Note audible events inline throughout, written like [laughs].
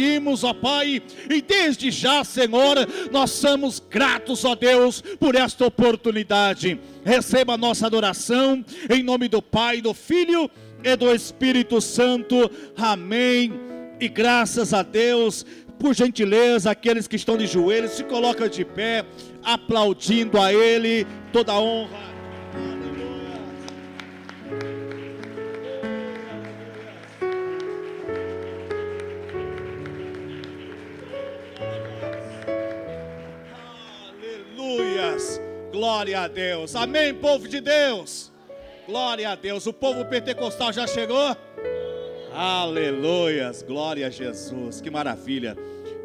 pedimos, ó Pai, e desde já, Senhor, nós somos gratos, ó Deus, por esta oportunidade. Receba a nossa adoração, em nome do Pai, do Filho e do Espírito Santo. Amém. E graças a Deus, por gentileza, aqueles que estão de joelhos, se colocam de pé, aplaudindo a Ele, toda a honra. Glória a Deus. Amém, povo de Deus. Glória a Deus. O povo pentecostal já chegou? Aleluias. Glória a Jesus. Que maravilha.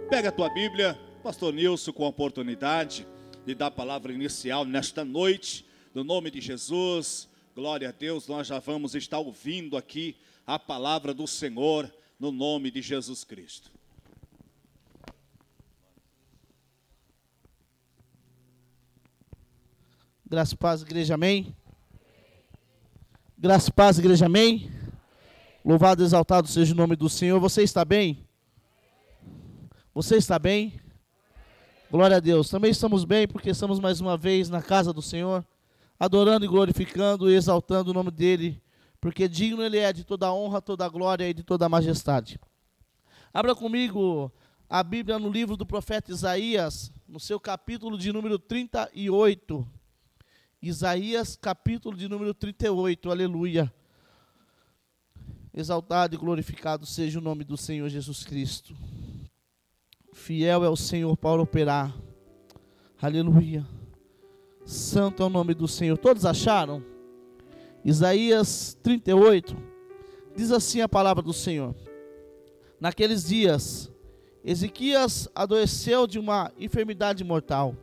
Pega a tua Bíblia, Pastor Nilson, com a oportunidade de dar a palavra inicial nesta noite, no nome de Jesus. Glória a Deus. Nós já vamos estar ouvindo aqui a palavra do Senhor, no nome de Jesus Cristo. Graça e paz, igreja, amém. Graça e paz, igreja, amém. Louvado e exaltado seja o nome do Senhor. Você está bem? Você está bem? Glória a Deus. Também estamos bem porque estamos mais uma vez na casa do Senhor, adorando e glorificando e exaltando o nome dele, porque digno ele é de toda honra, toda glória e de toda majestade. Abra comigo a Bíblia no livro do profeta Isaías, no seu capítulo de número 38. Isaías capítulo de número 38, aleluia. Exaltado e glorificado seja o nome do Senhor Jesus Cristo. Fiel é o Senhor para operar. Aleluia. Santo é o nome do Senhor. Todos acharam? Isaías 38 diz assim a palavra do Senhor: Naqueles dias, Ezequias adoeceu de uma enfermidade mortal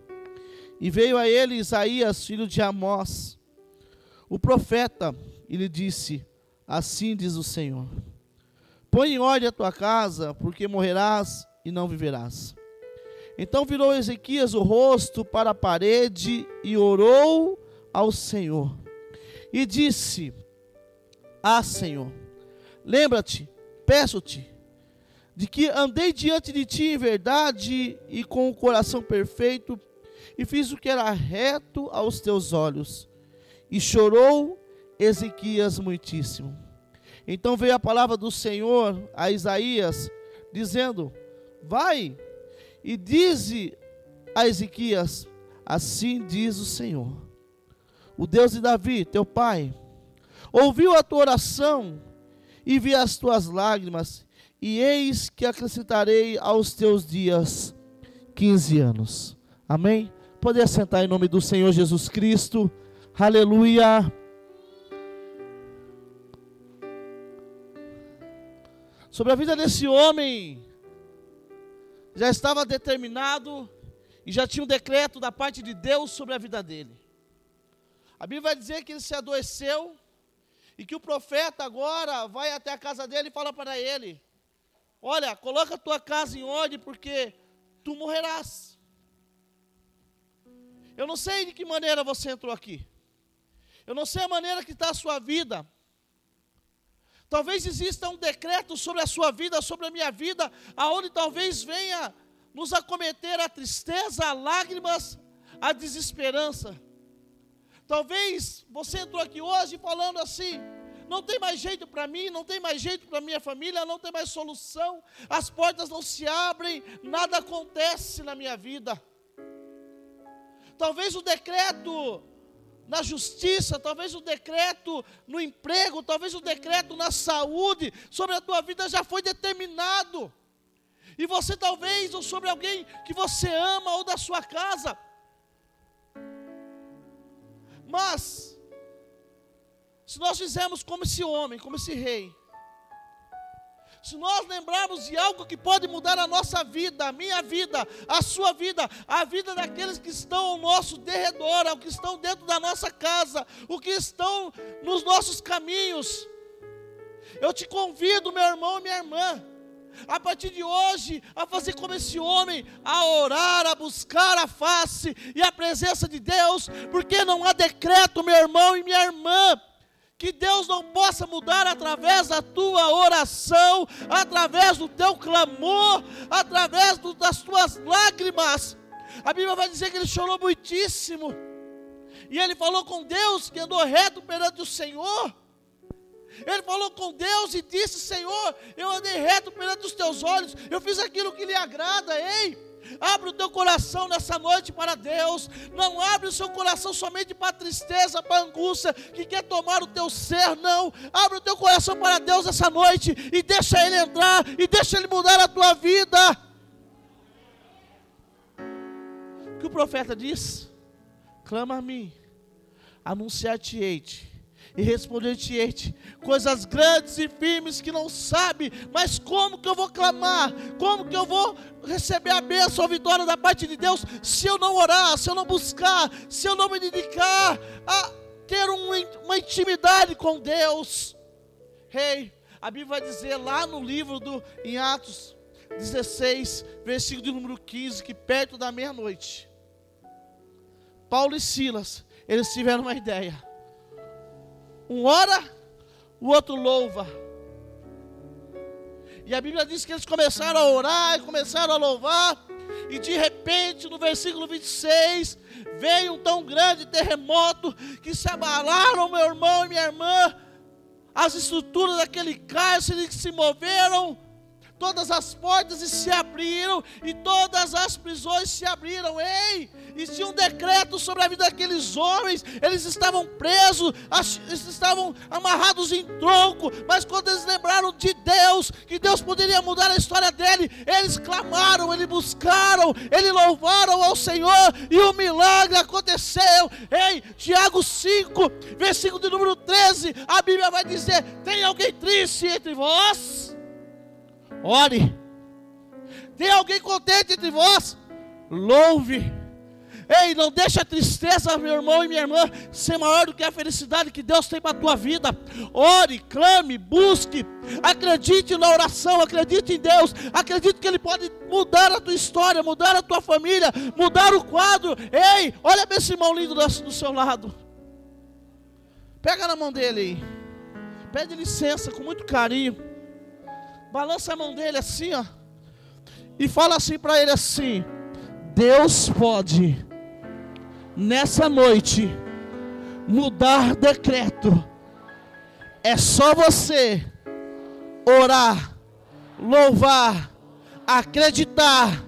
e veio a ele Isaías, filho de Amós, o profeta, e lhe disse: Assim diz o Senhor: Põe em ordem a tua casa, porque morrerás e não viverás. Então virou Ezequias o rosto para a parede e orou ao Senhor. E disse: Ah, Senhor, lembra-te, peço-te, de que andei diante de ti em verdade e com o coração perfeito e fiz o que era reto aos teus olhos. E chorou Ezequias muitíssimo. Então veio a palavra do Senhor a Isaías, dizendo: Vai e dize a Ezequias: Assim diz o Senhor, o Deus de Davi, teu pai, ouviu a tua oração e vi as tuas lágrimas, e eis que acrescentarei aos teus dias quinze anos. Amém? Poder sentar em nome do Senhor Jesus Cristo. Aleluia. Sobre a vida desse homem, já estava determinado e já tinha um decreto da parte de Deus sobre a vida dele. A Bíblia vai dizer que ele se adoeceu e que o profeta agora vai até a casa dele e fala para ele: Olha, coloca a tua casa em ordem porque tu morrerás. Eu não sei de que maneira você entrou aqui. Eu não sei a maneira que está a sua vida. Talvez exista um decreto sobre a sua vida, sobre a minha vida, aonde talvez venha nos acometer a tristeza, a lágrimas, a desesperança. Talvez você entrou aqui hoje falando assim: não tem mais jeito para mim, não tem mais jeito para minha família, não tem mais solução, as portas não se abrem, nada acontece na minha vida. Talvez o decreto na justiça, talvez o decreto no emprego, talvez o decreto na saúde sobre a tua vida já foi determinado. E você talvez, ou sobre alguém que você ama, ou da sua casa. Mas, se nós fizermos como esse homem, como esse rei, se nós lembrarmos de algo que pode mudar a nossa vida, a minha vida, a sua vida, a vida daqueles que estão ao nosso derredor, ao que estão dentro da nossa casa, o que estão nos nossos caminhos. Eu te convido, meu irmão e minha irmã, a partir de hoje, a fazer como esse homem, a orar, a buscar a face e a presença de Deus, porque não há decreto, meu irmão e minha irmã, que Deus não possa mudar através da tua oração, através do teu clamor, através do, das tuas lágrimas. A Bíblia vai dizer que ele chorou muitíssimo. E ele falou com Deus que andou reto perante o Senhor. Ele falou com Deus e disse: Senhor, eu andei reto perante os teus olhos, eu fiz aquilo que lhe agrada, ei. Abre o teu coração nessa noite para Deus. Não abre o seu coração somente para a tristeza, para a angústia que quer tomar o teu ser. Não. Abre o teu coração para Deus essa noite e deixa Ele entrar e deixa Ele mudar a tua vida. O que o profeta diz? Clama a mim anunciar-te-ei e responder-te-ei coisas grandes e firmes que não sabe, mas como que eu vou clamar? Como que eu vou receber a bênção, a vitória da parte de Deus, se eu não orar, se eu não buscar, se eu não me dedicar a ter um, uma intimidade com Deus? Rei, hey, a Bíblia vai dizer lá no livro do em Atos 16, versículo de número 15, que perto da meia-noite, Paulo e Silas eles tiveram uma ideia. Um ora, o outro louva. E a Bíblia diz que eles começaram a orar e começaram a louvar. E de repente, no versículo 26, veio um tão grande terremoto que se abalaram, meu irmão e minha irmã. As estruturas daquele cárcere se moveram, todas as portas se abriram e todas as prisões se abriram. Ei, e tinha um decreto sobre a vida daqueles homens. Eles estavam presos, eles estavam amarrados em tronco, mas quando eles lembraram de Deus, que Deus poderia mudar a história dele, eles clamaram, eles buscaram, eles louvaram ao Senhor e o milagre aconteceu. Ei, Tiago 5, versículo de número 13, a Bíblia vai dizer: Tem alguém triste entre vós? Ore. Tem alguém contente entre vós? Louve. Ei, não deixa a tristeza, meu irmão e minha irmã, ser maior do que a felicidade que Deus tem para a tua vida. Ore, clame, busque, acredite na oração, acredite em Deus, acredite que Ele pode mudar a tua história, mudar a tua família, mudar o quadro. Ei, olha para esse irmão lindo do seu lado. Pega na mão dele aí. Pede licença com muito carinho. Balança a mão dele assim, ó. E fala assim para ele assim: Deus pode nessa noite mudar decreto. É só você orar, louvar, acreditar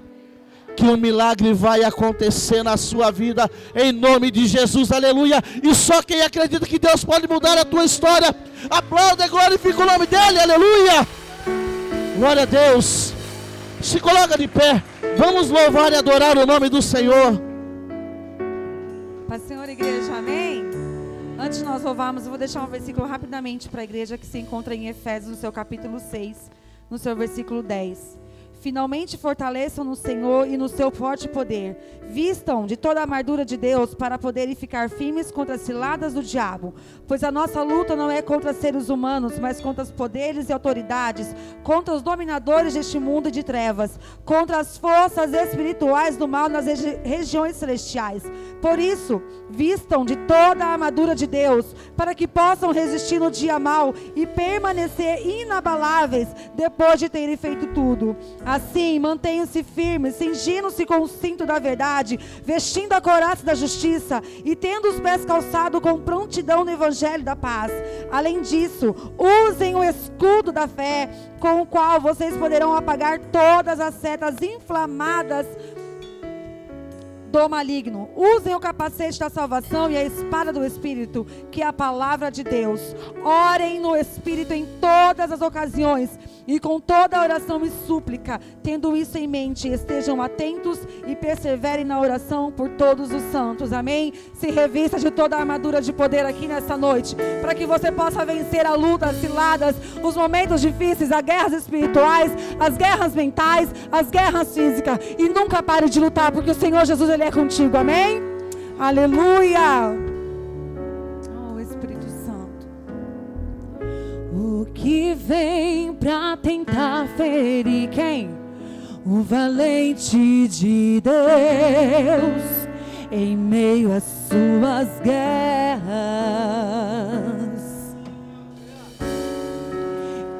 que o um milagre vai acontecer na sua vida, em nome de Jesus, aleluia. E só quem acredita que Deus pode mudar a tua história, aplauda e glorifica o nome dEle, aleluia. Glória a Deus. Se coloca de pé, vamos louvar e adorar o nome do Senhor. Igreja, amém? Antes de nós louvarmos, eu vou deixar um versículo rapidamente para a igreja que se encontra em Efésios, no seu capítulo 6, no seu versículo 10. Finalmente fortaleçam no Senhor e no seu forte poder. Vistam de toda a armadura de Deus para poderem ficar firmes contra as ciladas do diabo. Pois a nossa luta não é contra seres humanos, mas contra os poderes e autoridades, contra os dominadores deste mundo de trevas, contra as forças espirituais do mal nas regi regiões celestiais. Por isso, vistam de toda a armadura de Deus, para que possam resistir no dia mal e permanecer inabaláveis depois de terem feito tudo. Assim, mantenham-se firmes, cingindo-se com o cinto da verdade, vestindo a coraça da justiça e tendo os pés calçados com prontidão no evangelho da paz. Além disso, usem o escudo da fé, com o qual vocês poderão apagar todas as setas inflamadas do maligno. Usem o capacete da salvação e a espada do Espírito, que é a palavra de Deus. Orem no Espírito em todas as ocasiões e com toda oração e súplica, tendo isso em mente, estejam atentos e perseverem na oração por todos os santos. Amém? Se revista de toda a armadura de poder aqui nessa noite, para que você possa vencer a luta, as ciladas, os momentos difíceis, as guerras espirituais, as guerras mentais, as guerras físicas. E nunca pare de lutar, porque o Senhor Jesus ele é contigo. Amém? Aleluia! O que vem pra tentar ferir quem? O valente de Deus em meio às suas guerras.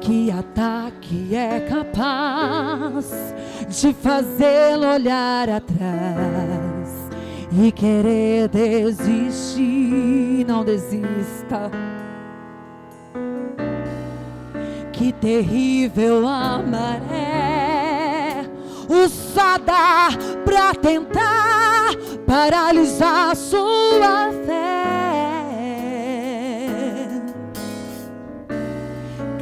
Que ataque é capaz de fazê-lo olhar atrás e querer desistir? Não desista. Que terrível a maré usada para tentar paralisar sua fé.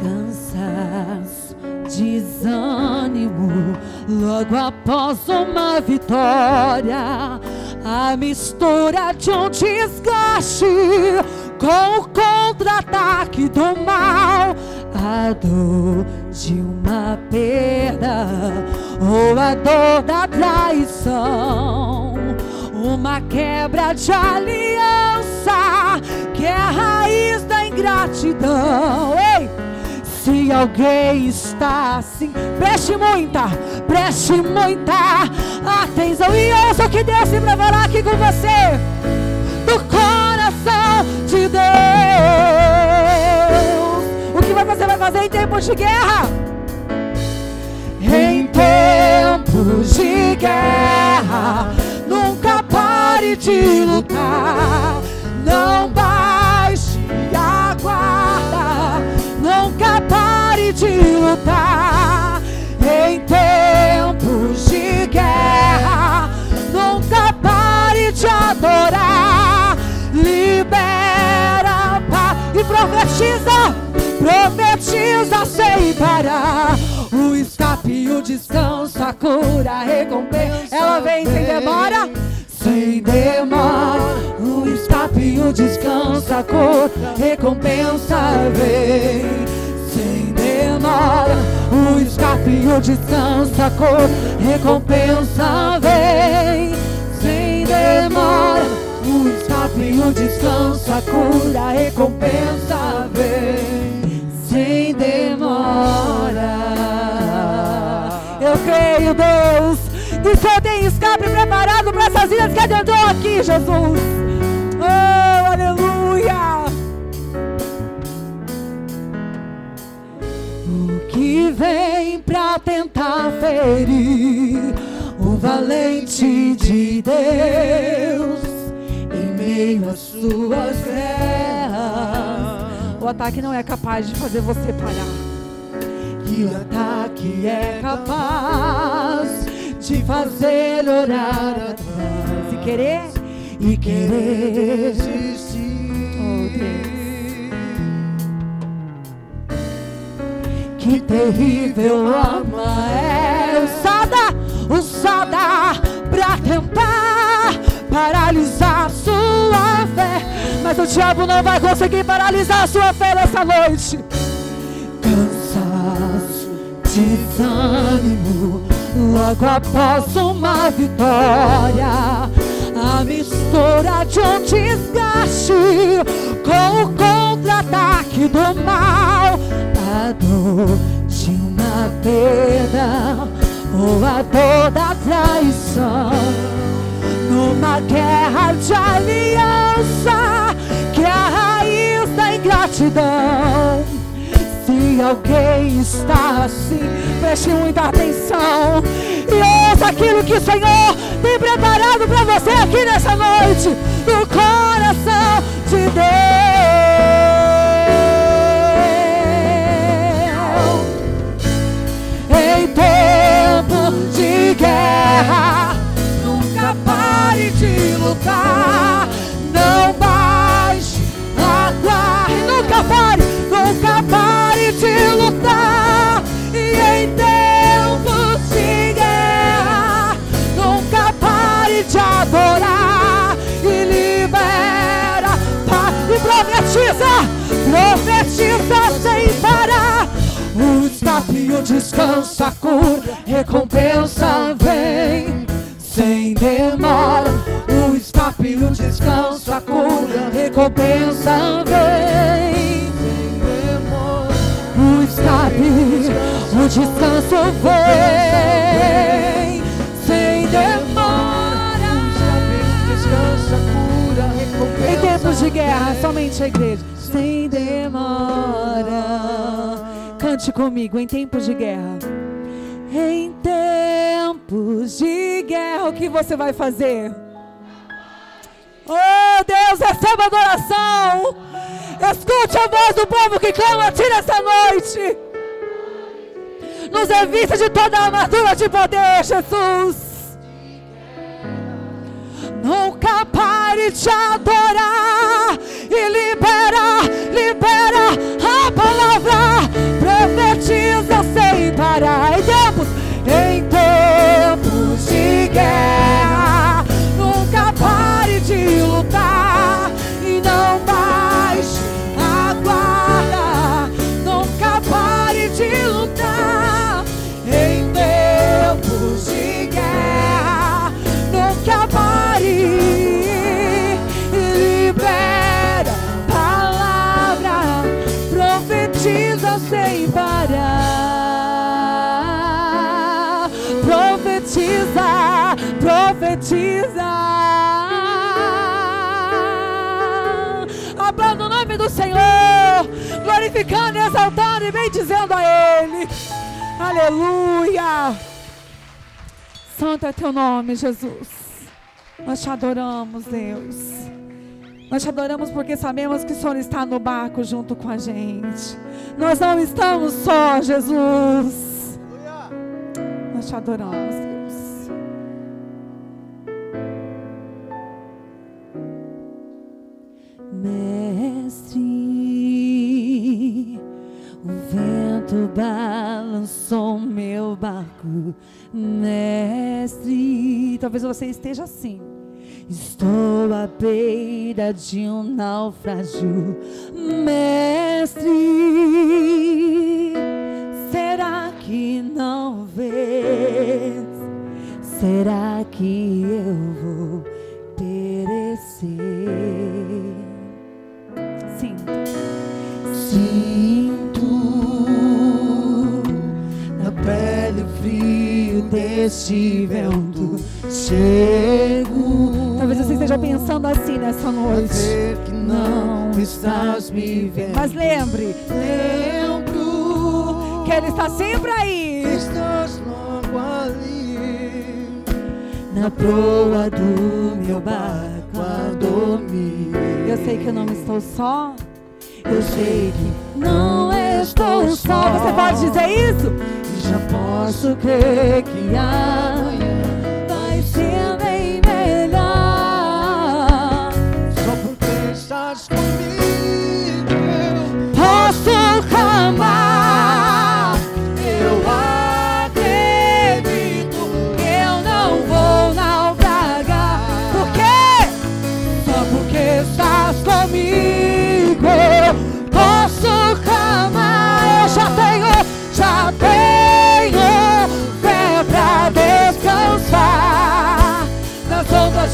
Cansaço, desânimo, logo após uma vitória, a mistura de um desgaste com o contra-ataque do mal, a dor de uma perda ou a dor da traição, uma quebra de aliança que é a raiz da ingratidão. Ei! Se alguém está assim, preste muita, preste muita atenção e ouça o que Deus se preparar aqui com você. Do coração de Deus. Fazer em tempos de guerra? Em tempos de guerra, nunca pare de lutar. Não baixe a guarda, nunca pare de lutar. Em tempos de guerra, nunca pare de adorar. Libera paz e profetiza, profetiza sem parar. O escape, o descanso, a cura, a recompensa. Ela vem sem demora, sem demora. O escape, o descanso, a cura, recompensa vem sem demora. O escape, o descanso, a cor, recompensa vem sem demora. O escape, o descanso, a cura, recompensa vem sem demora. Eu creio, Deus, que o Senhor tem escape preparado para essas vidas que adentrou aqui, Jesus. Oh, aleluia. O que vem pra tentar ferir o valente de Deus em meio às suas guerras. O ataque não é capaz de fazer você parar. E o ataque é capaz de fazer orar atrás e querer e querer desistir. Oh, Deus. Que terrível arma é usada, usada pra tentar paralisar sua fé. Mas o diabo não vai conseguir paralisar sua fé nessa noite. Cansaço, desânimo, logo após uma vitória. A mistura de um desgaste com o contra-ataque do mal. A dor de uma perda ou a dor da traição. Numa guerra de aliança que é a raiz da ingratidão. Se alguém está assim, preste muita atenção e ouça aquilo que o Senhor tem preparado para você aqui nessa noite, no coração de Deus. Em tempo de guerra, lutar, não baixe a guarda, nunca pare, nunca pare de lutar. E em tempos de guerra, nunca pare de adorar. E libera. Paz e profetiza, profetiza sem parar. O escape e o descanso, a cura, recompensa vem. Sem demora. Escape e o descanso, a cura, recompensa vem. O escape, o descanso vem sem demora. Em tempos de guerra, somente a igreja. Sem demora. Cante comigo em tempos de guerra. Em tempos de guerra, o que você vai fazer? Oh Deus, receba adoração. Escute a voz do povo que clama a ti nessa noite. Nos evita de toda a armadura de poder, Jesus. Nunca pare de adorar e libera, libera a palavra. Profetiza sem parar. Em tempos, em tempos de guerra, profetiza. Aplauda o nome do Senhor, glorificando exaltando e bendizendo a Ele. Aleluia. Santo é teu nome, Jesus. Nós te adoramos, Deus. Nós te adoramos porque sabemos que o Senhor está no barco junto com a gente. Nós não estamos só, Jesus. Nós te adoramos, Mestre, o vento balançou meu barco, mestre. Talvez você esteja assim. Estou à beira de um naufrágio, mestre. Será que não vês? Será que eu vou perecer? Sim. Sinto na pele o frio deste vento. Chego Talvez você esteja pensando assim nessa noite. ver que não estás me vendo. Mas lembre lembro que Ele está sempre aí. estás logo ali na proa do meu barco a dormir. Eu sei que eu não estou só. Eu sei que Não estou só. Você pode dizer isso? Já posso crer que amanhã Vai ser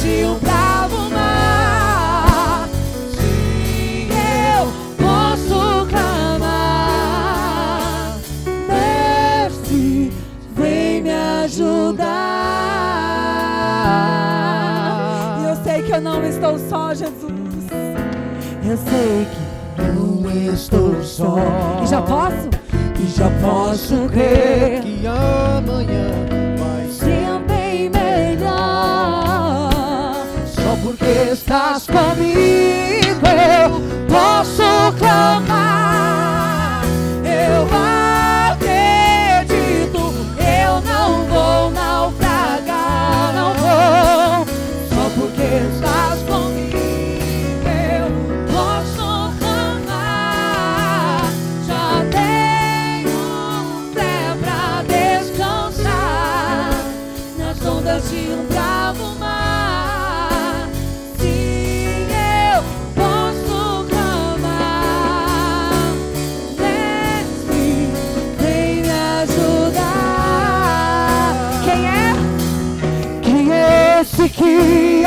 um bravo mar. Sim, eu posso clamar. Mestre, vem me ajudar. E eu sei que eu não estou só, Jesus. Eu sei que não estou só e já posso e já posso crer que amanhã estás comigo eu posso clamar.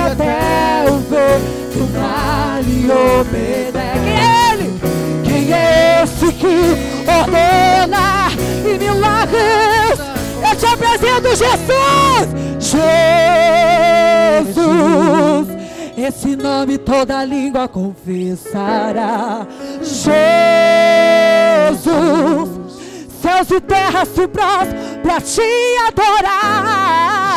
Até o vento vale obedece? Quem é ele? Quem é esse que ordena e milagres? Eu te apresento Jesus! Jesus! Esse nome toda língua confessará. Jesus! céus e terra se prostram para te adorar.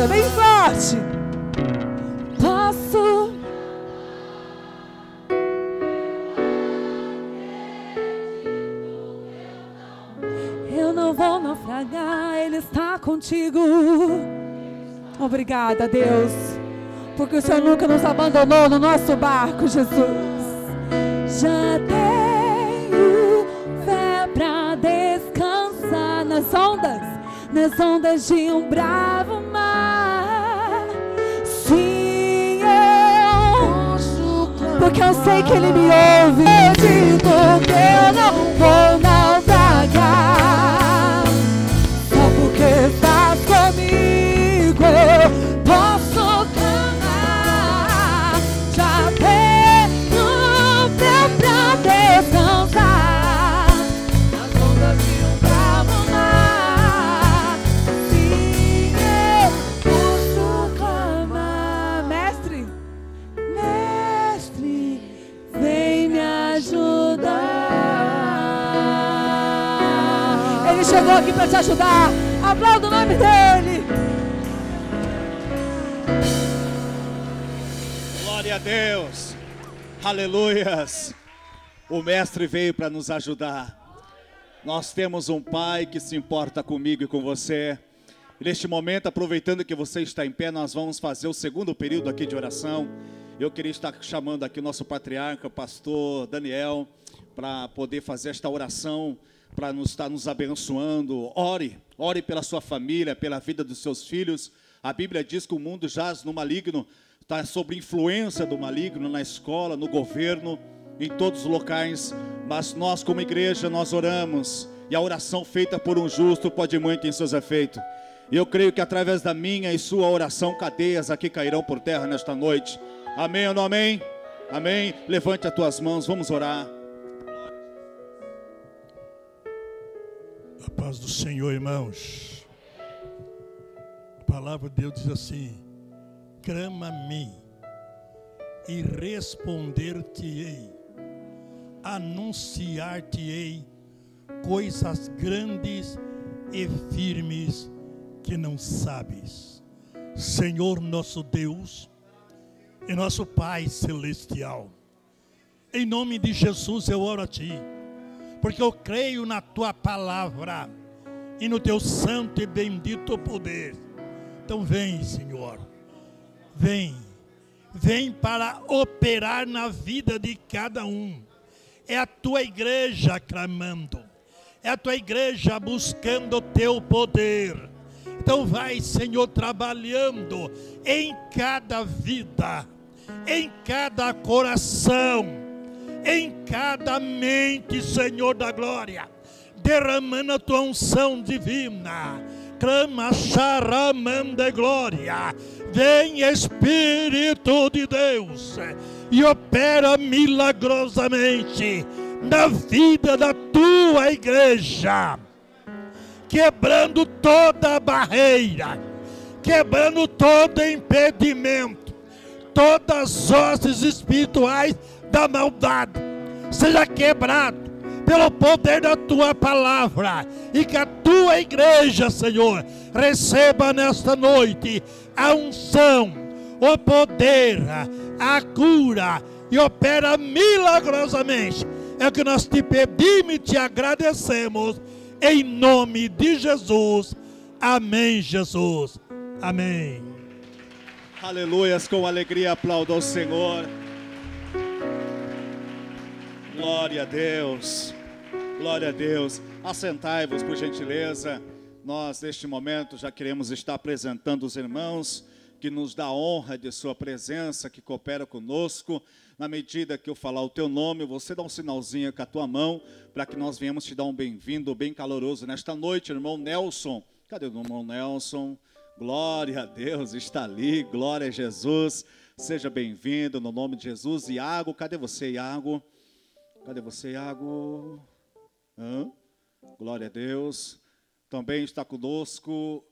igreja, bem forte. Ele está contigo. Obrigada, Deus, porque o Senhor nunca nos abandonou no nosso barco, Jesus. Já tenho fé para descansar nas ondas, nas ondas de um bravo mar. Porque eu sei que Ele me ouve. Acredito que eu não vou chegou aqui para te ajudar. Aplauda o nome dele. Glória a Deus. Aleluias. O Mestre veio para nos ajudar. Nós temos um Pai que se importa comigo e com você. neste momento, aproveitando que você está em pé, nós vamos fazer o segundo período aqui de oração. Eu queria estar chamando aqui o nosso patriarca, o pastor Daniel, para poder fazer esta oração para nos estar nos abençoando. Ore, ore pela sua família, pela vida dos seus filhos. A Bíblia diz que o mundo jaz no maligno, está sob influência do maligno na escola, no governo, em todos os locais. Mas nós, como igreja, nós oramos. E a oração feita por um justo pode muito em seus efeitos. E eu creio que através da minha e sua oração, cadeias aqui cairão por terra nesta noite. Amém ou não amém? Amém. Levante as tuas mãos, vamos orar. A paz do Senhor, irmãos. A palavra de Deus diz assim: mim e responder-te-ei, anunciar-te-ei coisas grandes e firmes que não sabes. Senhor nosso Deus e nosso Pai celestial, em nome de Jesus eu oro a Ti porque eu creio na tua palavra e no teu santo e bendito poder. Então vem, Senhor, vem, vem para operar na vida de cada um. É a tua igreja clamando, é a tua igreja buscando o teu poder. Então vai, Senhor, trabalhando em cada vida, em cada coração em cada mente, Senhor da glória, derramando a tua unção divina. Clama, charamanda glória. Vem Espírito de Deus e opera milagrosamente na vida da tua igreja, quebrando toda barreira, quebrando todo impedimento, todas as hostes espirituais da maldade seja quebrado pelo poder da tua palavra e que a tua igreja, Senhor, receba nesta noite a unção, o poder, a cura e opera milagrosamente. É o que nós te pedimos e te agradecemos em nome de Jesus. Amém, Jesus. Amém. Aleluias, com alegria aplauda ao Senhor. Glória a Deus. Glória a Deus. Assentai-vos, por gentileza. Nós, neste momento, já queremos estar apresentando os irmãos que nos dá honra de sua presença, que coopera conosco. Na medida que eu falar o teu nome, você dá um sinalzinho com a tua mão, para que nós venhamos te dar um bem-vindo bem caloroso nesta noite, irmão Nelson. Cadê o irmão Nelson? Glória a Deus, está ali, glória a Jesus. Seja bem-vindo no nome de Jesus. Iago, cadê você, Iago? Cadê você, Iago? Hã? Glória a Deus. Também está conosco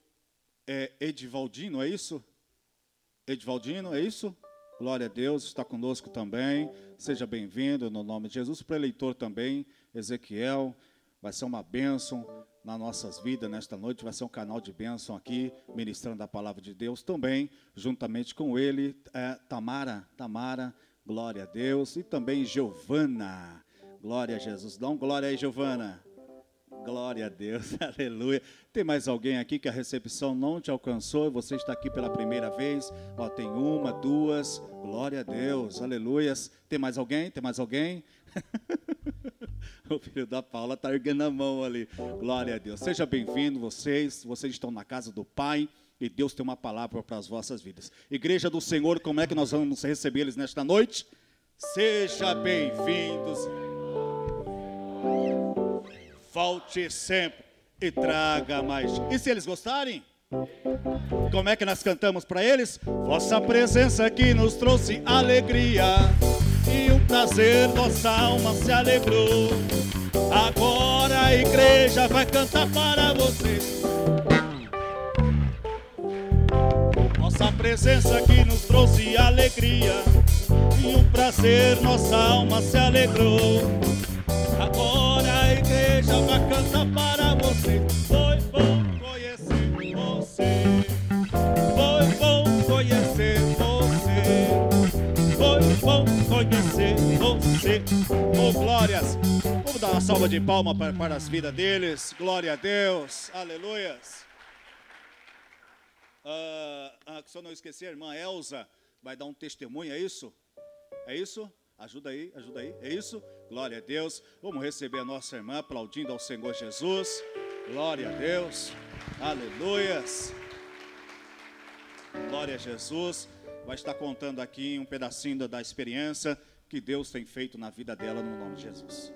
é, Edivaldino, é isso? Edivaldino, é isso? Glória a Deus, está conosco também. Seja bem-vindo no nome de Jesus. Para eleitor também, Ezequiel, vai ser uma bênção nas nossas vidas nesta noite. Vai ser um canal de bênção aqui, ministrando a palavra de Deus também, juntamente com ele, é, Tamara, Tamara, glória a Deus, e também Giovana, glória a Jesus. Dá um glória aí, Giovana. Glória a Deus, [laughs] aleluia. Tem mais alguém aqui que a recepção não te alcançou e você está aqui pela primeira vez? Ó, tem uma, duas, glória a Deus, aleluias. Tem mais alguém? Tem mais alguém? [laughs] o filho da Paula está erguendo a mão ali. Glória a Deus. Seja bem-vindo, vocês. Vocês estão na casa do Pai e Deus tem uma palavra para as vossas vidas. Igreja do Senhor, como é que nós vamos receber eles nesta noite? Seja bem-vindos. Volte sempre e traga mais. E se eles gostarem? Como é que nós cantamos para eles? Vossa presença aqui nos trouxe alegria e o prazer nossa alma se alegrou. Agora a igreja vai cantar para você. Nossa presença aqui nos trouxe alegria e o prazer nossa alma se alegrou. Agora igreja vai cantar para você. Foi bom conhecer você. Foi bom conhecer você. Foi bom conhecer você. Oh, glórias. Vamos dar uma salva de palmas para, para as vidas deles. Glória a Deus. Aleluias. Ah, ah, se eu não esquecer, a irmã Elza vai dar um testemunho, é isso? É isso? Ajuda aí, ajuda aí. É isso? Glória a Deus. Vamos receber a nossa irmã aplaudindo ao Senhor Jesus. Glória a Deus. Aleluias. Glória a Jesus. Vai estar contando aqui um pedacinho da experiência que Deus tem feito na vida dela no nome de Jesus.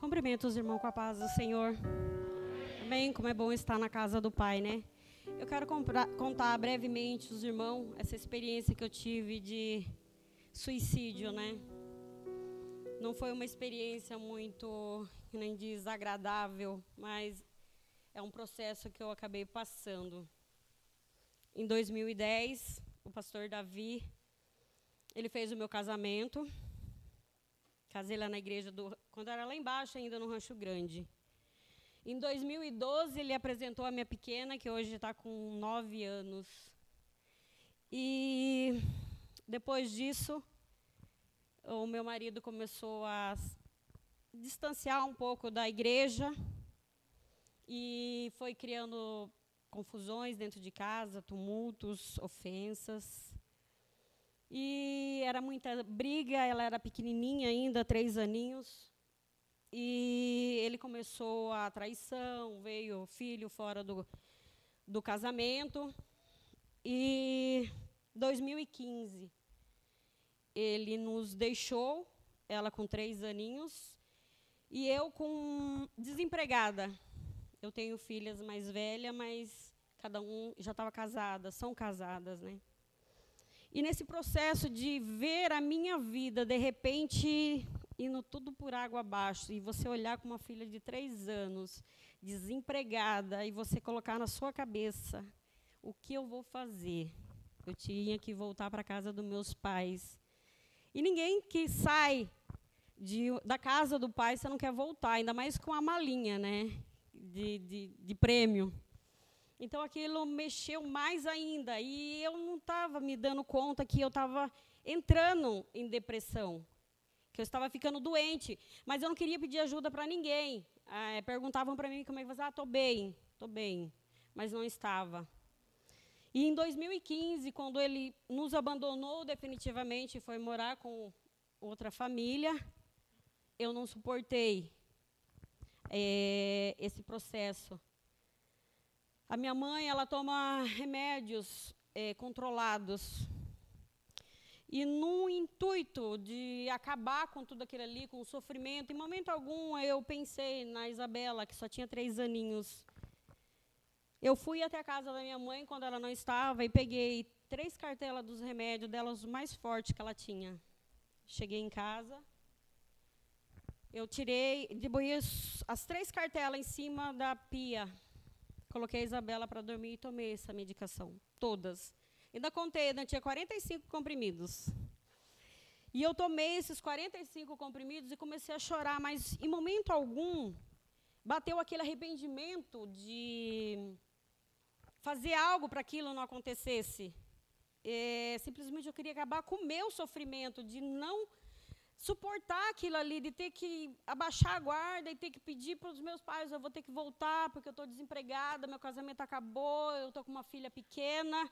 Cumprimento os irmãos com a paz do Senhor. Amém. Como é bom estar na casa do Pai, né? Eu quero comprar, contar brevemente os irmãos essa experiência que eu tive de suicídio, né? Não foi uma experiência muito, nem desagradável, mas é um processo que eu acabei passando. Em 2010, o pastor Davi, ele fez o meu casamento. Casei lá na igreja do, quando era lá embaixo ainda no Rancho Grande. Em 2012, ele apresentou a minha pequena, que hoje está com nove anos. E depois disso, o meu marido começou a distanciar um pouco da igreja e foi criando confusões dentro de casa, tumultos, ofensas. E era muita briga, ela era pequenininha ainda, três aninhos. E ele começou a traição, veio filho fora do, do casamento. E 2015 ele nos deixou, ela com três aninhos, e eu com desempregada. Eu tenho filhas mais velhas, mas cada um já estava casada, são casadas, né? E nesse processo de ver a minha vida, de repente, indo tudo por água abaixo, e você olhar com uma filha de três anos, desempregada, e você colocar na sua cabeça: o que eu vou fazer? Eu tinha que voltar para a casa dos meus pais. E ninguém que sai de, da casa do pai, você não quer voltar, ainda mais com a malinha né, de, de, de prêmio. Então aquilo mexeu mais ainda. E eu não estava me dando conta que eu estava entrando em depressão que eu estava ficando doente, mas eu não queria pedir ajuda para ninguém. É, perguntavam para mim como é que você, ah, estou bem, estou bem, mas não estava. E em 2015, quando ele nos abandonou definitivamente e foi morar com outra família, eu não suportei é, esse processo. A minha mãe, ela toma remédios é, controlados. E no intuito de acabar com tudo aquilo ali, com o sofrimento, em momento algum eu pensei na Isabela, que só tinha três aninhos. Eu fui até a casa da minha mãe quando ela não estava e peguei três cartelas dos remédios delas, os mais fortes que ela tinha. Cheguei em casa, eu tirei, debuí as três cartelas em cima da pia. Coloquei a Isabela para dormir e tomei essa medicação, todas. Ainda contei, ainda tinha 45 comprimidos. E eu tomei esses 45 comprimidos e comecei a chorar, mas em momento algum bateu aquele arrependimento de fazer algo para aquilo não acontecesse. É, simplesmente eu queria acabar com o meu sofrimento, de não suportar aquilo ali, de ter que abaixar a guarda e ter que pedir para os meus pais, eu vou ter que voltar porque eu estou desempregada, meu casamento acabou, eu estou com uma filha pequena.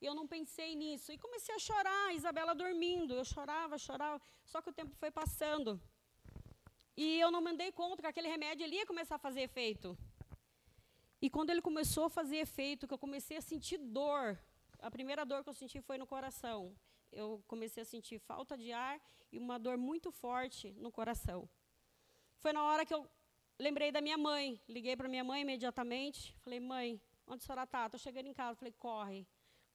E eu não pensei nisso. E comecei a chorar, Isabela dormindo. Eu chorava, chorava. Só que o tempo foi passando. E eu não mandei conta que aquele remédio ele ia começar a fazer efeito. E quando ele começou a fazer efeito, que eu comecei a sentir dor, a primeira dor que eu senti foi no coração eu comecei a sentir falta de ar e uma dor muito forte no coração. Foi na hora que eu lembrei da minha mãe. Liguei para minha mãe imediatamente. Falei, mãe, onde a senhora está? Estou chegando em casa. Falei, corre,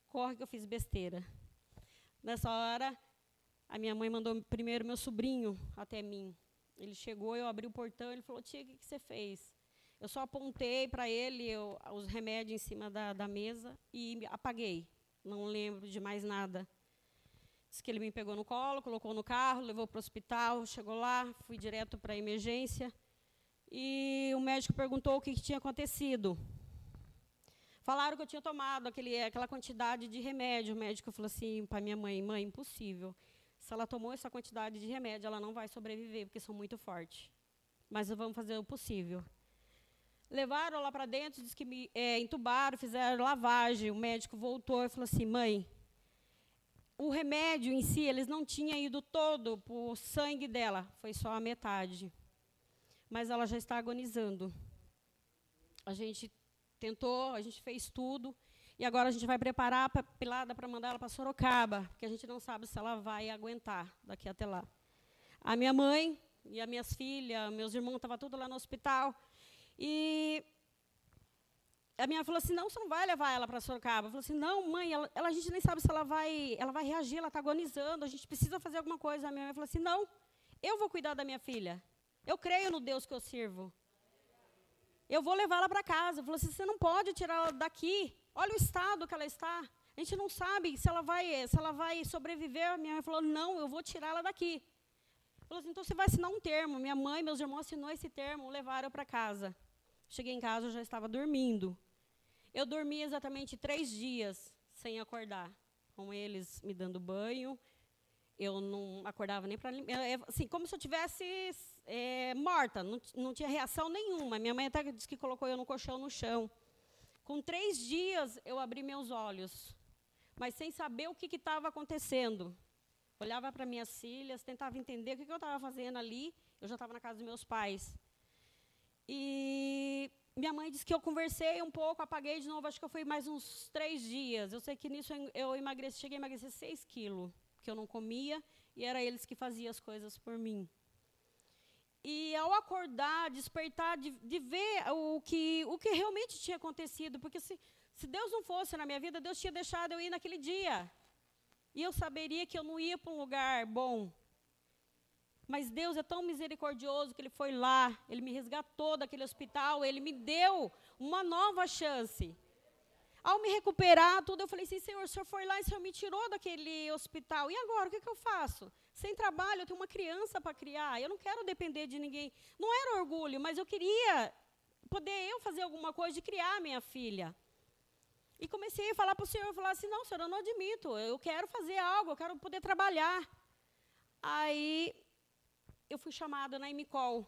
corre que eu fiz besteira. Nessa hora, a minha mãe mandou primeiro meu sobrinho até mim. Ele chegou, eu abri o portão, ele falou, tia, o que, que você fez? Eu só apontei para ele eu, os remédios em cima da, da mesa e apaguei. Não lembro de mais nada. Diz que ele me pegou no colo, colocou no carro, levou para o hospital, chegou lá, fui direto para a emergência. E o médico perguntou o que, que, tinha acontecido. Falaram que eu tinha tomado aquele, aquela quantidade de remédio. O médico falou assim para minha mãe: Mãe, impossível. Se ela tomou essa quantidade de remédio, ela não vai sobreviver, porque são muito fortes. Mas vamos fazer o possível. Levaram lá para dentro, disse que me é, entubaram, fizeram lavagem. O médico voltou e falou assim: Mãe, o remédio em si, eles não tinham ido todo para o sangue dela, foi só a metade. Mas ela já está agonizando. A gente tentou, a gente fez tudo, e agora a gente vai preparar a pilada para mandar ela para Sorocaba, porque a gente não sabe se ela vai aguentar daqui até lá. A minha mãe e as minhas filhas, meus irmãos, estavam tudo lá no hospital. E a minha falou assim, não, você não vai levar ela para Sorocaba. Eu falei assim, não, mãe, ela, ela, a gente nem sabe se ela vai, ela vai reagir, ela está agonizando, a gente precisa fazer alguma coisa. A minha mãe falou assim, não, eu vou cuidar da minha filha. Eu creio no Deus que eu sirvo. Eu vou levá-la para casa. Falou assim, você não pode tirar ela daqui. Olha o estado que ela está. A gente não sabe se ela vai, se ela vai sobreviver. Minha mãe falou, não, eu vou tirá-la daqui. Falou assim, então você vai assinar um termo. Minha mãe, meus irmãos assinou esse termo, levaram para casa. Cheguei em casa, eu já estava dormindo. Eu dormi exatamente três dias sem acordar, com eles me dando banho. Eu não acordava nem para assim, como se eu tivesse é, morta, não, não tinha reação nenhuma. Minha mãe até disse que colocou eu no colchão no chão. Com três dias eu abri meus olhos, mas sem saber o que estava acontecendo. Olhava para minhas filhas, tentava entender o que, que eu estava fazendo ali. Eu já estava na casa dos meus pais. E minha mãe disse que eu conversei um pouco, apaguei de novo, acho que eu fui mais uns três dias. Eu sei que nisso eu emagreci, cheguei a emagrecer seis quilos, que eu não comia, e era eles que faziam as coisas por mim. E ao acordar, despertar, de, de ver o que, o que realmente tinha acontecido, porque se, se Deus não fosse na minha vida, Deus tinha deixado eu ir naquele dia. E eu saberia que eu não ia para um lugar bom, mas Deus é tão misericordioso que Ele foi lá, Ele me resgatou daquele hospital, Ele me deu uma nova chance. Ao me recuperar tudo, eu falei assim, Senhor, o Senhor foi lá e o Senhor me tirou daquele hospital. E agora, o que, que eu faço? Sem trabalho, eu tenho uma criança para criar, eu não quero depender de ninguém. Não era orgulho, mas eu queria poder eu fazer alguma coisa de criar minha filha. E comecei a falar para o Senhor, falar assim, não, Senhor, eu não admito, eu quero fazer algo, eu quero poder trabalhar. Aí eu fui chamada na Emicol.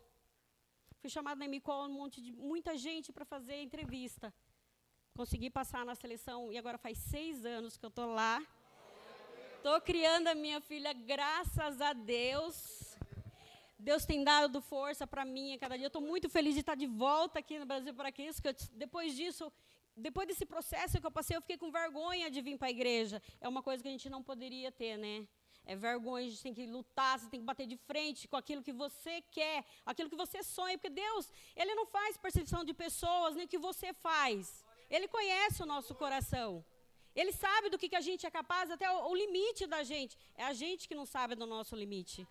Fui chamada na Emicol, um monte de muita gente para fazer entrevista. consegui passar na seleção e agora faz seis anos que eu estou lá. Estou criando a minha filha, graças a Deus. Deus tem dado força para mim a cada dia. Estou muito feliz de estar de volta aqui no Brasil para isso. Que eu, depois disso, depois desse processo que eu passei, eu fiquei com vergonha de vir para a igreja. É uma coisa que a gente não poderia ter, né? É vergonha, a gente tem que lutar, você tem que bater de frente com aquilo que você quer, aquilo que você sonha, porque Deus, Ele não faz percepção de pessoas, nem o que você faz. Ele conhece o nosso coração. Ele sabe do que, que a gente é capaz, até o, o limite da gente. É a gente que não sabe do nosso limite.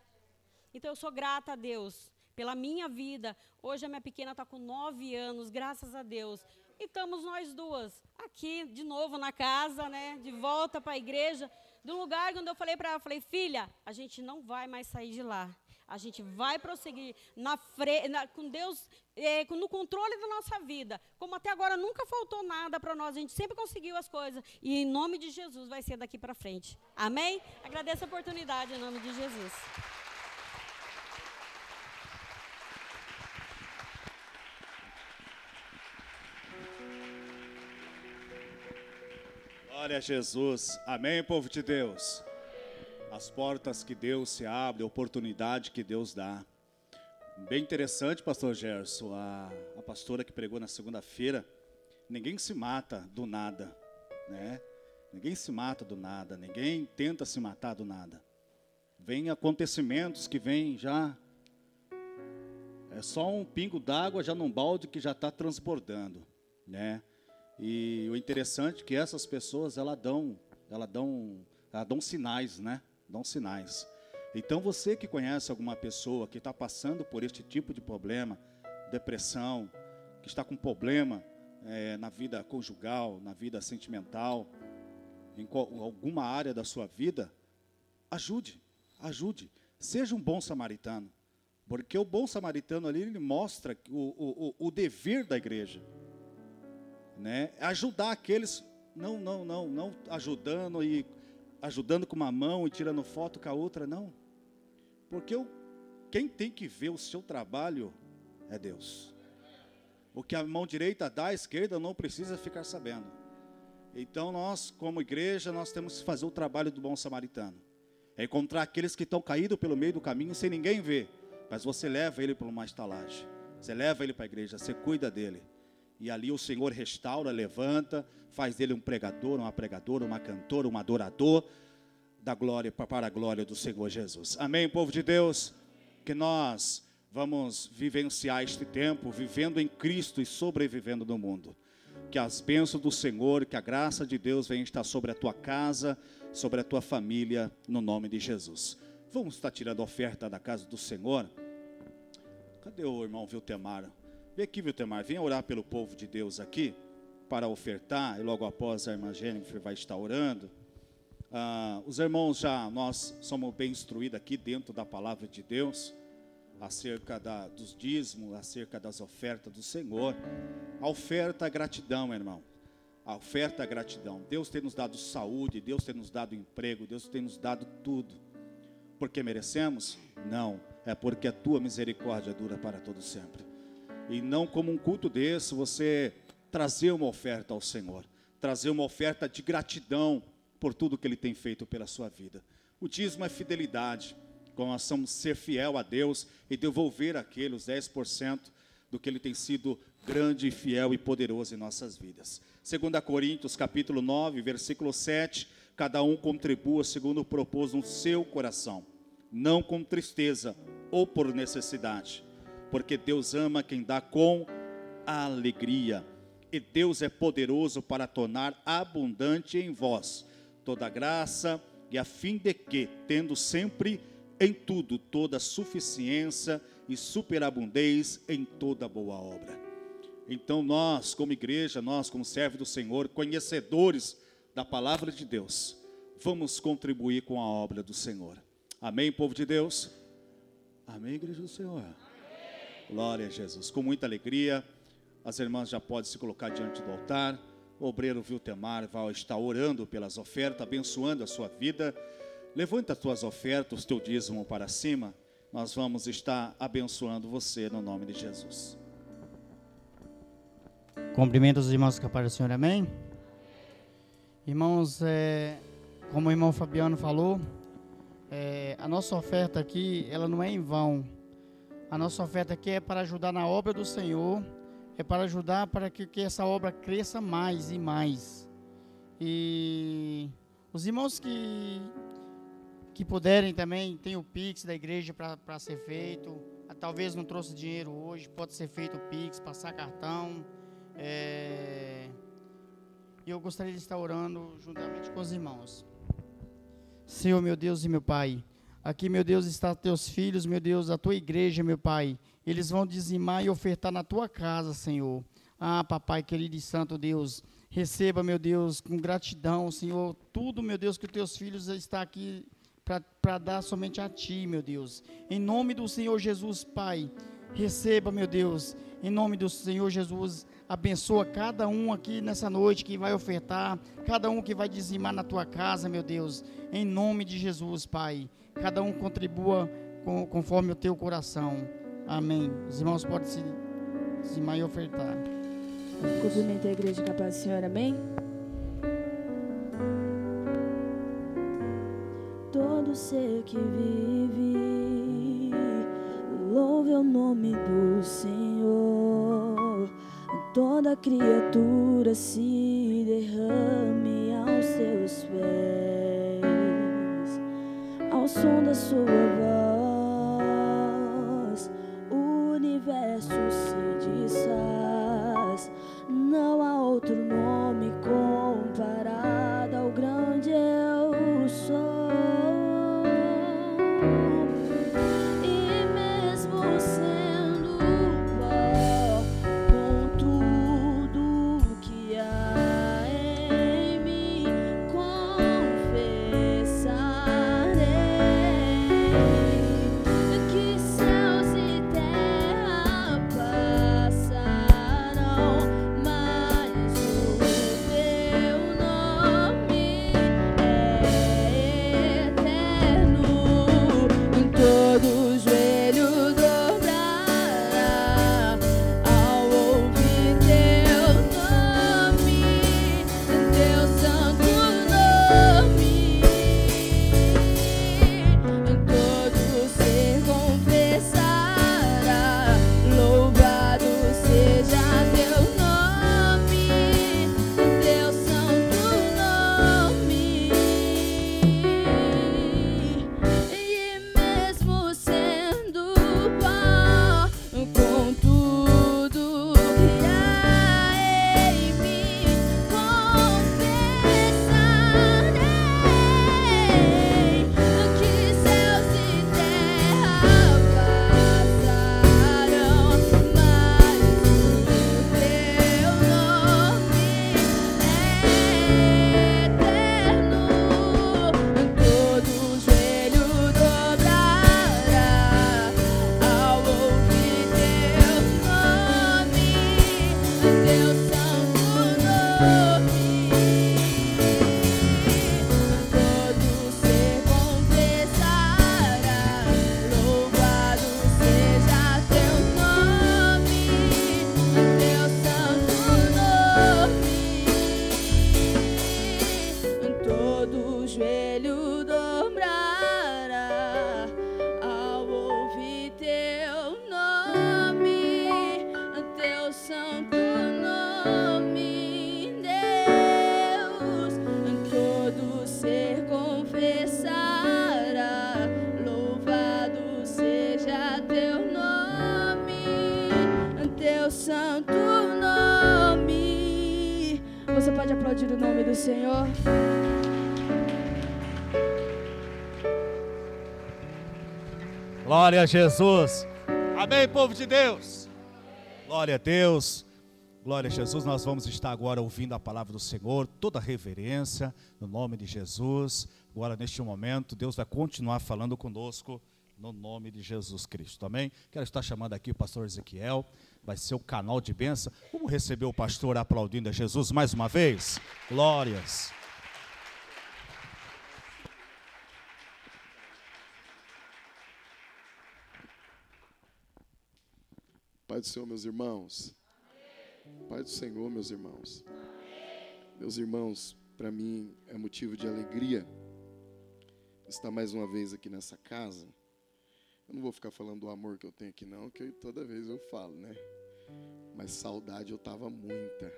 Então eu sou grata a Deus pela minha vida. Hoje a minha pequena está com nove anos, graças a Deus. E estamos nós duas aqui de novo na casa, né? De volta para a igreja do lugar onde eu falei para ela, falei, filha, a gente não vai mais sair de lá. A gente vai prosseguir na fre na, com Deus é, no controle da nossa vida. Como até agora nunca faltou nada para nós, a gente sempre conseguiu as coisas. E em nome de Jesus vai ser daqui para frente. Amém? Agradeço a oportunidade em nome de Jesus. Glória a Jesus. Amém, povo de Deus. As portas que Deus se abre, a oportunidade que Deus dá. Bem interessante, pastor Gerson, a, a pastora que pregou na segunda-feira. Ninguém se mata do nada, né? Ninguém se mata do nada, ninguém tenta se matar do nada. Vem acontecimentos que vêm já. É só um pingo d'água já num balde que já está transbordando, né? E o interessante é que essas pessoas, elas dão, elas dão, dão sinais, né? Dão sinais. Então você que conhece alguma pessoa que está passando por este tipo de problema, depressão, que está com problema é, na vida conjugal, na vida sentimental, em alguma área da sua vida, ajude, ajude. Seja um bom samaritano. Porque o bom samaritano ali, ele mostra o, o, o dever da igreja né? Ajudar aqueles, não, não, não, não ajudando e ajudando com uma mão e tirando foto com a outra, não. Porque eu, quem tem que ver o seu trabalho é Deus. O que a mão direita dá, a esquerda não precisa ficar sabendo. Então nós, como igreja, nós temos que fazer o trabalho do bom samaritano. É encontrar aqueles que estão caídos pelo meio do caminho sem ninguém ver. Mas você leva ele para uma estalagem. Você leva ele para a igreja, você cuida dele. E ali o Senhor restaura, levanta, faz dele um pregador, uma pregadora, uma cantora, um adorador da glória para a glória do Senhor Jesus. Amém, povo de Deus. Que nós vamos vivenciar este tempo vivendo em Cristo e sobrevivendo no mundo. Que as bênçãos do Senhor, que a graça de Deus venha estar sobre a tua casa, sobre a tua família, no nome de Jesus. Vamos estar tirando a oferta da casa do Senhor. Cadê o irmão Viltemar? Vem aqui, Viltemar, vem orar pelo povo de Deus aqui, para ofertar, e logo após a irmã Jennifer vai estar orando. Ah, os irmãos já, nós somos bem instruídos aqui dentro da palavra de Deus, acerca da, dos dízimos, acerca das ofertas do Senhor. A oferta é gratidão, irmão. A oferta é gratidão. Deus tem nos dado saúde, Deus tem nos dado emprego, Deus tem nos dado tudo. Porque merecemos? Não. É porque a tua misericórdia dura para todo sempre e não como um culto desse, você trazer uma oferta ao Senhor, trazer uma oferta de gratidão por tudo que Ele tem feito pela sua vida. O dízimo é fidelidade, nós somos ser fiel a Deus e devolver aquele os 10% do que Ele tem sido grande, fiel e poderoso em nossas vidas. 2 Coríntios capítulo 9, versículo 7, cada um contribua segundo propôs no seu coração, não com tristeza ou por necessidade, porque Deus ama quem dá com alegria. E Deus é poderoso para tornar abundante em vós toda graça, e a fim de que, tendo sempre em tudo toda suficiência e superabundez em toda boa obra. Então nós, como igreja, nós como servos do Senhor, conhecedores da palavra de Deus, vamos contribuir com a obra do Senhor. Amém, povo de Deus? Amém, igreja do Senhor. Glória a Jesus. Com muita alegria, as irmãs já podem se colocar diante do altar. O obreiro Viltemar vai estar orando pelas ofertas, abençoando a sua vida. Levanta as tuas ofertas, o teu dízimo para cima. Nós vamos estar abençoando você no nome de Jesus. Cumprimento os irmãos que aparecem, Senhor, amém? Irmãos, é, como o irmão Fabiano falou, é, a nossa oferta aqui, ela não é em vão. A nossa oferta aqui é para ajudar na obra do Senhor, é para ajudar para que, que essa obra cresça mais e mais. E os irmãos que, que puderem também, tem o Pix da igreja para ser feito. Talvez não trouxe dinheiro hoje, pode ser feito o Pix, passar cartão. É, e eu gostaria de estar orando juntamente com os irmãos. Senhor, meu Deus e meu Pai, aqui, meu Deus, está teus filhos, meu Deus, a tua igreja, meu Pai. Eles vão dizimar e ofertar na tua casa, Senhor. Ah, papai querido e santo Deus, receba, meu Deus, com gratidão, Senhor, tudo, meu Deus, que os teus filhos estão aqui para dar somente a ti, meu Deus. Em nome do Senhor Jesus, Pai, receba, meu Deus, em nome do Senhor Jesus, abençoa cada um aqui nessa noite que vai ofertar, cada um que vai dizimar na tua casa, meu Deus, em nome de Jesus, Pai. Cada um contribua com, conforme o teu coração. Amém. Os irmãos podem se dizimar e ofertar. Cumprimento a igreja capaz do Senhor, amém? Todo ser que vive, louve o nome do Senhor. Toda criatura se derrame aos seus pés, som da sua voz, Glória a Jesus. Amém, povo de Deus. Glória a Deus. Glória a Jesus. Nós vamos estar agora ouvindo a palavra do Senhor, toda reverência, no nome de Jesus. Agora, neste momento, Deus vai continuar falando conosco, no nome de Jesus Cristo. Amém? Quero estar chamando aqui o pastor Ezequiel, vai ser o canal de bênção. Vamos receber o pastor aplaudindo a Jesus mais uma vez? Glórias. Pai do Senhor, meus irmãos. paz do Senhor, meus irmãos. Meus irmãos, para mim é motivo de alegria estar mais uma vez aqui nessa casa. Eu não vou ficar falando do amor que eu tenho aqui, não, que toda vez eu falo, né? Mas saudade eu tava muita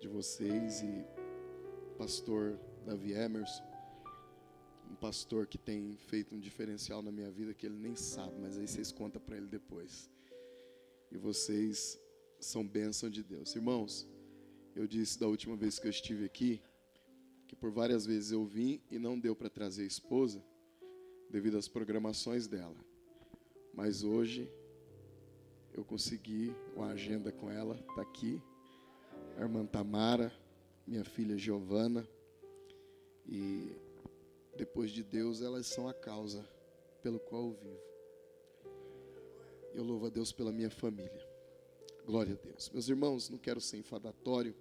de vocês e pastor Davi Emerson, um pastor que tem feito um diferencial na minha vida que ele nem sabe, mas aí vocês contam para ele depois. E vocês são bênção de Deus. Irmãos, eu disse da última vez que eu estive aqui que por várias vezes eu vim e não deu para trazer a esposa devido às programações dela. Mas hoje eu consegui uma agenda com ela, está aqui. A irmã Tamara, minha filha Giovana. E depois de Deus, elas são a causa pelo qual eu vivo. Eu louvo a Deus pela minha família. Glória a Deus. Meus irmãos, não quero ser enfadatório.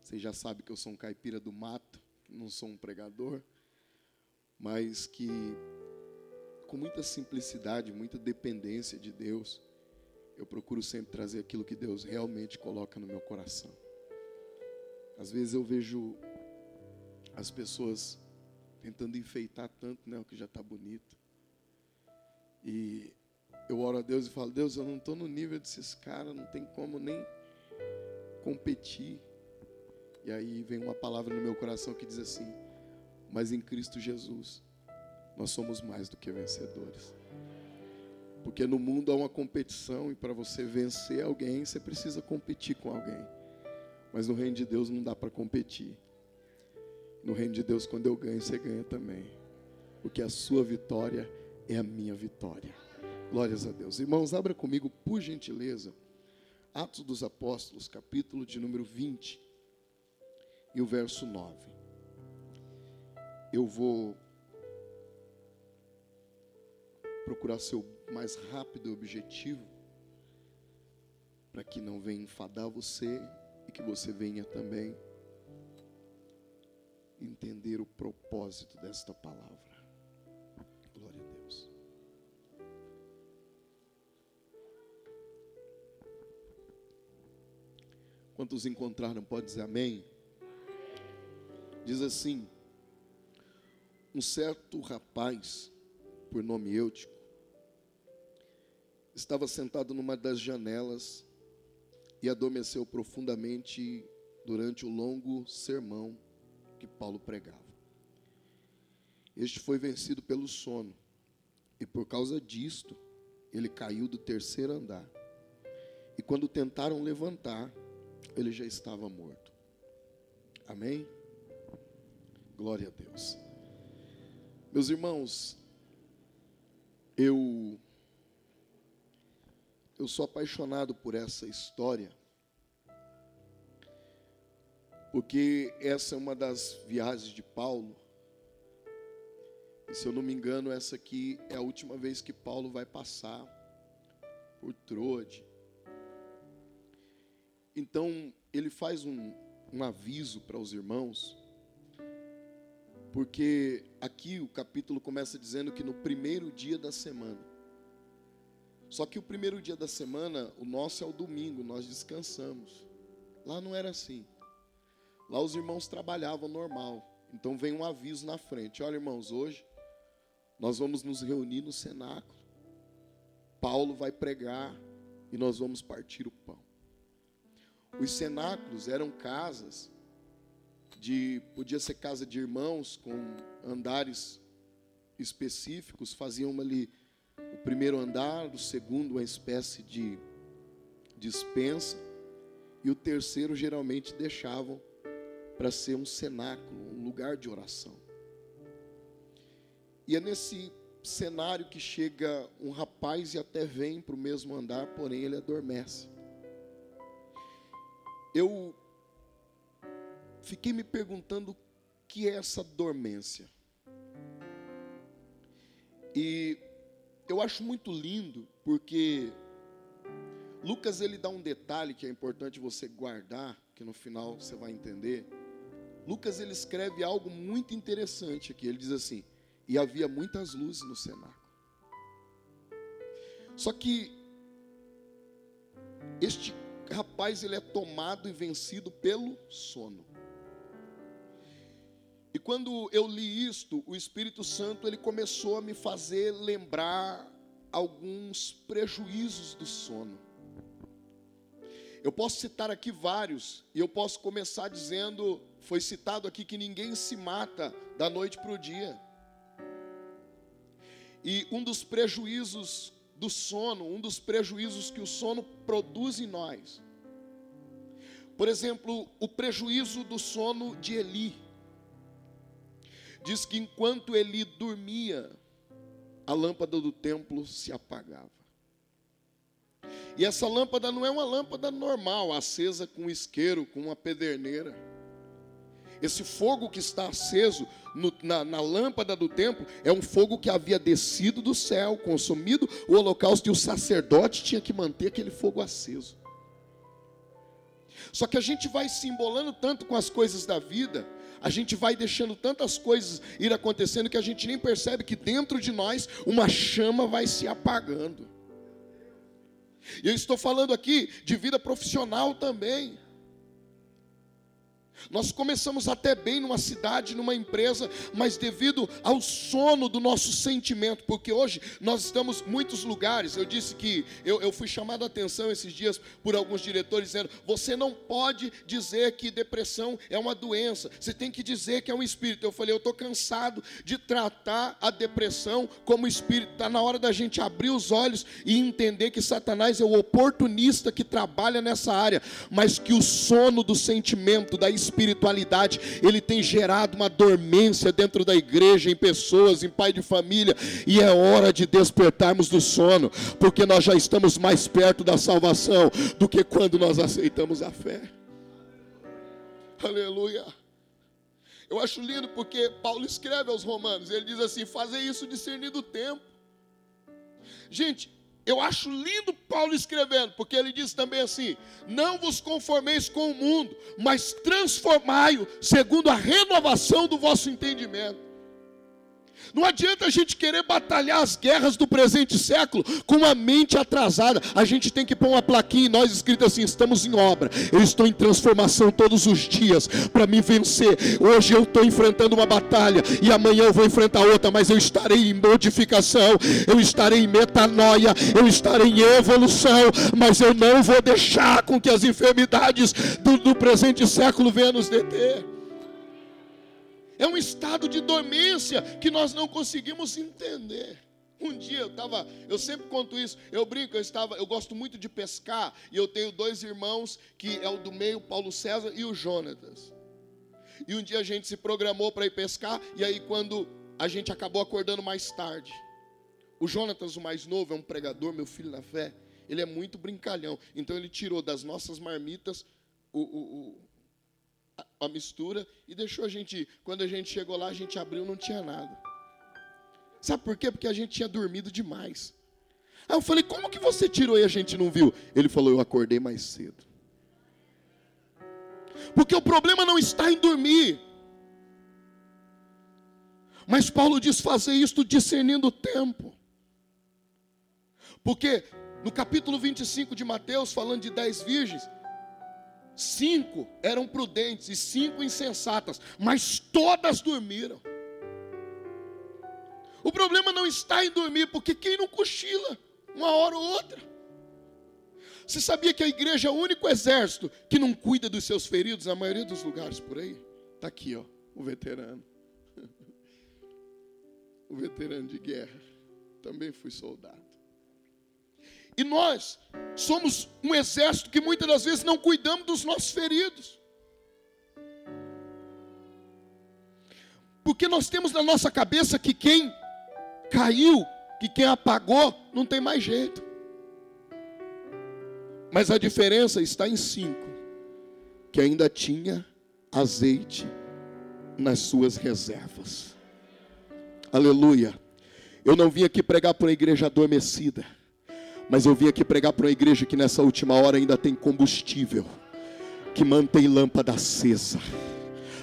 Vocês já sabem que eu sou um caipira do mato, não sou um pregador, mas que com muita simplicidade, muita dependência de Deus, eu procuro sempre trazer aquilo que Deus realmente coloca no meu coração. Às vezes eu vejo as pessoas tentando enfeitar tanto, né, o que já está bonito. E eu oro a Deus e falo: Deus, eu não estou no nível desses caras, não tem como nem competir. E aí vem uma palavra no meu coração que diz assim: Mas em Cristo Jesus, nós somos mais do que vencedores. Porque no mundo há uma competição e para você vencer alguém, você precisa competir com alguém. Mas no reino de Deus não dá para competir. No reino de Deus, quando eu ganho, você ganha também. Porque a sua vitória é a minha vitória. Glórias a Deus. Irmãos, abra comigo, por gentileza, Atos dos Apóstolos, capítulo de número 20 e o verso 9. Eu vou procurar ser o mais rápido e objetivo, para que não venha enfadar você e que você venha também entender o propósito desta palavra. Quantos encontraram, pode dizer amém? Diz assim: Um certo rapaz, por nome Eutico, estava sentado numa das janelas e adormeceu profundamente durante o longo sermão que Paulo pregava. Este foi vencido pelo sono, e por causa disto, ele caiu do terceiro andar. E quando tentaram levantar, ele já estava morto. Amém? Glória a Deus. Meus irmãos, eu eu sou apaixonado por essa história, porque essa é uma das viagens de Paulo. E se eu não me engano, essa aqui é a última vez que Paulo vai passar por Troade. Então, ele faz um, um aviso para os irmãos, porque aqui o capítulo começa dizendo que no primeiro dia da semana, só que o primeiro dia da semana, o nosso é o domingo, nós descansamos. Lá não era assim. Lá os irmãos trabalhavam normal. Então vem um aviso na frente: olha, irmãos, hoje nós vamos nos reunir no cenáculo. Paulo vai pregar e nós vamos partir o pão. Os cenáculos eram casas de podia ser casa de irmãos com andares específicos, faziam ali o primeiro andar, o segundo uma espécie de dispensa e o terceiro geralmente deixavam para ser um cenáculo, um lugar de oração. E é nesse cenário que chega um rapaz e até vem para o mesmo andar, porém ele adormece. Eu fiquei me perguntando o que é essa dormência. E eu acho muito lindo porque Lucas ele dá um detalhe que é importante você guardar, que no final você vai entender. Lucas ele escreve algo muito interessante aqui. Ele diz assim: "E havia muitas luzes no cenáculo". Só que este rapaz ele é tomado e vencido pelo sono. E quando eu li isto, o Espírito Santo ele começou a me fazer lembrar alguns prejuízos do sono. Eu posso citar aqui vários, e eu posso começar dizendo: foi citado aqui que ninguém se mata da noite para o dia. E um dos prejuízos do sono, um dos prejuízos que o sono produz em nós. Por exemplo, o prejuízo do sono de Eli. Diz que enquanto Eli dormia, a lâmpada do templo se apagava. E essa lâmpada não é uma lâmpada normal, acesa com isqueiro, com uma pederneira. Esse fogo que está aceso no, na, na, lâmpada do templo é um fogo que havia descido do céu, consumido o holocausto, e o sacerdote tinha que manter aquele fogo aceso. Só que a gente vai se embolando tanto com as coisas da vida, a gente vai deixando tantas coisas ir acontecendo que a gente nem percebe que dentro de nós uma chama vai se apagando. E eu estou falando aqui de vida profissional também. Nós começamos até bem numa cidade, numa empresa, mas devido ao sono do nosso sentimento, porque hoje nós estamos em muitos lugares. Eu disse que eu, eu fui chamado a atenção esses dias por alguns diretores dizendo: você não pode dizer que depressão é uma doença, você tem que dizer que é um espírito. Eu falei: eu estou cansado de tratar a depressão como espírito. Está na hora da gente abrir os olhos e entender que Satanás é o oportunista que trabalha nessa área, mas que o sono do sentimento, da espiritualidade, espiritualidade, ele tem gerado uma dormência dentro da igreja, em pessoas, em pai de família, e é hora de despertarmos do sono, porque nós já estamos mais perto da salvação do que quando nós aceitamos a fé. Aleluia. Eu acho lindo porque Paulo escreve aos Romanos, ele diz assim: fazer isso discernindo o tempo. Gente, eu acho lindo Paulo escrevendo, porque ele diz também assim: Não vos conformeis com o mundo, mas transformai-o segundo a renovação do vosso entendimento não adianta a gente querer batalhar as guerras do presente século com uma mente atrasada. A gente tem que pôr uma plaquinha em nós escrito assim: estamos em obra. Eu estou em transformação todos os dias para me vencer. Hoje eu estou enfrentando uma batalha e amanhã eu vou enfrentar outra, mas eu estarei em modificação, eu estarei em metanoia, eu estarei em evolução, mas eu não vou deixar com que as enfermidades do, do presente século venham nos deter é um estado de dormência que nós não conseguimos entender. Um dia eu estava, eu sempre conto isso, eu brinco, eu estava, eu gosto muito de pescar, e eu tenho dois irmãos, que é o do meio, Paulo César e o Jonatas. E um dia a gente se programou para ir pescar, e aí quando a gente acabou acordando mais tarde, o Jonatas, o mais novo, é um pregador, meu filho na fé, ele é muito brincalhão, então ele tirou das nossas marmitas o, o, a mistura e deixou a gente. Quando a gente chegou lá, a gente abriu, não tinha nada. Sabe por quê? Porque a gente tinha dormido demais. Aí eu falei, como que você tirou e a gente não viu? Ele falou, eu acordei mais cedo. Porque o problema não está em dormir. Mas Paulo diz fazer isto discernindo o tempo. Porque no capítulo 25 de Mateus, falando de dez virgens, Cinco eram prudentes e cinco insensatas, mas todas dormiram. O problema não está em dormir, porque quem não cochila, uma hora ou outra. Você sabia que a igreja é o único exército que não cuida dos seus feridos na maioria dos lugares por aí? Está aqui, ó, o veterano. [laughs] O veterano de guerra. Também fui soldado. E nós somos um exército que muitas das vezes não cuidamos dos nossos feridos. Porque nós temos na nossa cabeça que quem caiu, que quem apagou, não tem mais jeito. Mas a diferença está em cinco, que ainda tinha azeite nas suas reservas. Aleluia. Eu não vim aqui pregar para uma igreja adormecida. Mas eu vim aqui pregar para uma igreja que nessa última hora ainda tem combustível, que mantém lâmpada acesa.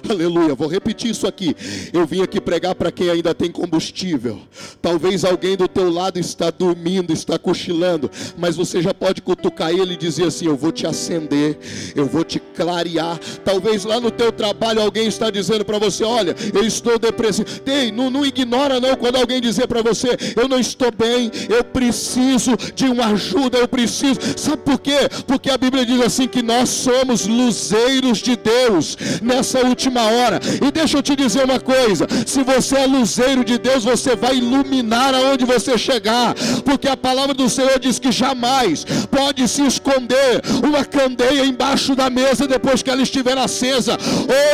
Aleluia. Vou repetir isso aqui. Eu vim aqui pregar para quem ainda tem combustível. Talvez alguém do teu lado está dormindo, está cochilando, mas você já pode cutucar ele e dizer assim: "Eu vou te acender, eu vou te clarear". Talvez lá no teu trabalho alguém está dizendo para você: "Olha, eu estou depressivo". Tem, não, não ignora não quando alguém dizer para você: "Eu não estou bem, eu preciso de uma ajuda, eu preciso". Sabe por quê? Porque a Bíblia diz assim que nós somos luzeiros de Deus nessa última hora. E deixa eu te dizer uma coisa: se você é luzeiro de Deus, você vai iluminar aonde você chegar, porque a palavra do Senhor diz que jamais pode se esconder uma candeia embaixo da mesa depois que ela estiver acesa,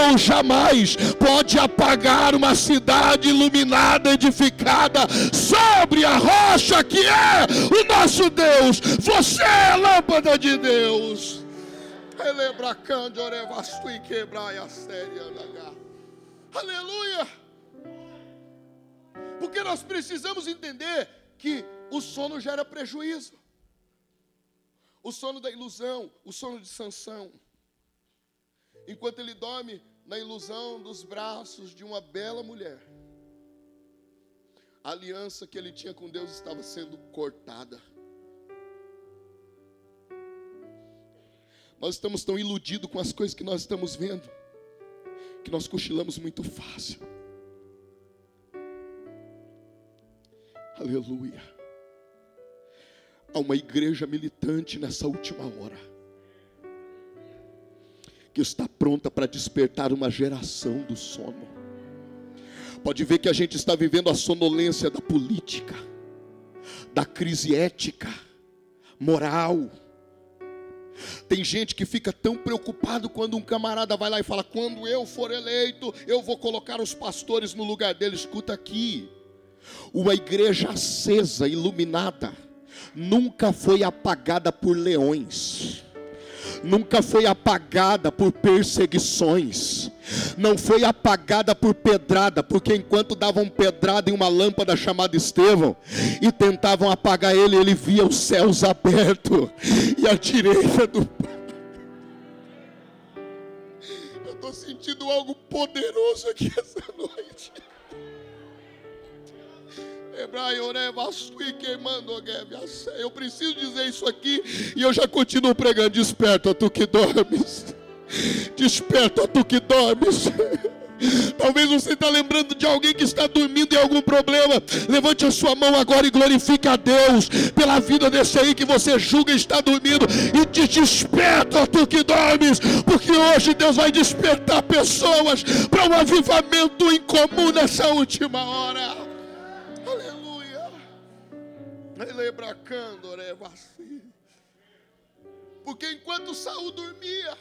ou jamais pode apagar uma cidade iluminada, edificada sobre a rocha que é o nosso Deus. Você é a lâmpada de Deus. Aleluia. Porque nós precisamos entender que o sono gera prejuízo. O sono da ilusão, o sono de Sansão. Enquanto ele dorme na ilusão dos braços de uma bela mulher, a aliança que ele tinha com Deus estava sendo cortada. Nós estamos tão iludidos com as coisas que nós estamos vendo, que nós cochilamos muito fácil. Aleluia. Há uma igreja militante nessa última hora, que está pronta para despertar uma geração do sono. Pode ver que a gente está vivendo a sonolência da política, da crise ética, moral tem gente que fica tão preocupado quando um camarada vai lá e fala: quando eu for eleito, eu vou colocar os pastores no lugar dele. Escuta aqui, uma igreja acesa, iluminada, nunca foi apagada por leões nunca foi apagada por perseguições, não foi apagada por pedrada, porque enquanto davam pedrada em uma lâmpada chamada Estevão e tentavam apagar ele, ele via os céus abertos e a direita do Eu estou sentindo algo poderoso aqui essa noite. Eu preciso dizer isso aqui e eu já continuo pregando. Desperta, tu que dormes. Desperta, tu que dormes. Talvez você está lembrando de alguém que está dormindo em algum problema. Levante a sua mão agora e glorifique a Deus pela vida desse aí que você julga está dormindo. E te desperta, tu que dormes, porque hoje Deus vai despertar pessoas para um avivamento incomum nessa última hora. Porque enquanto Saul dormia,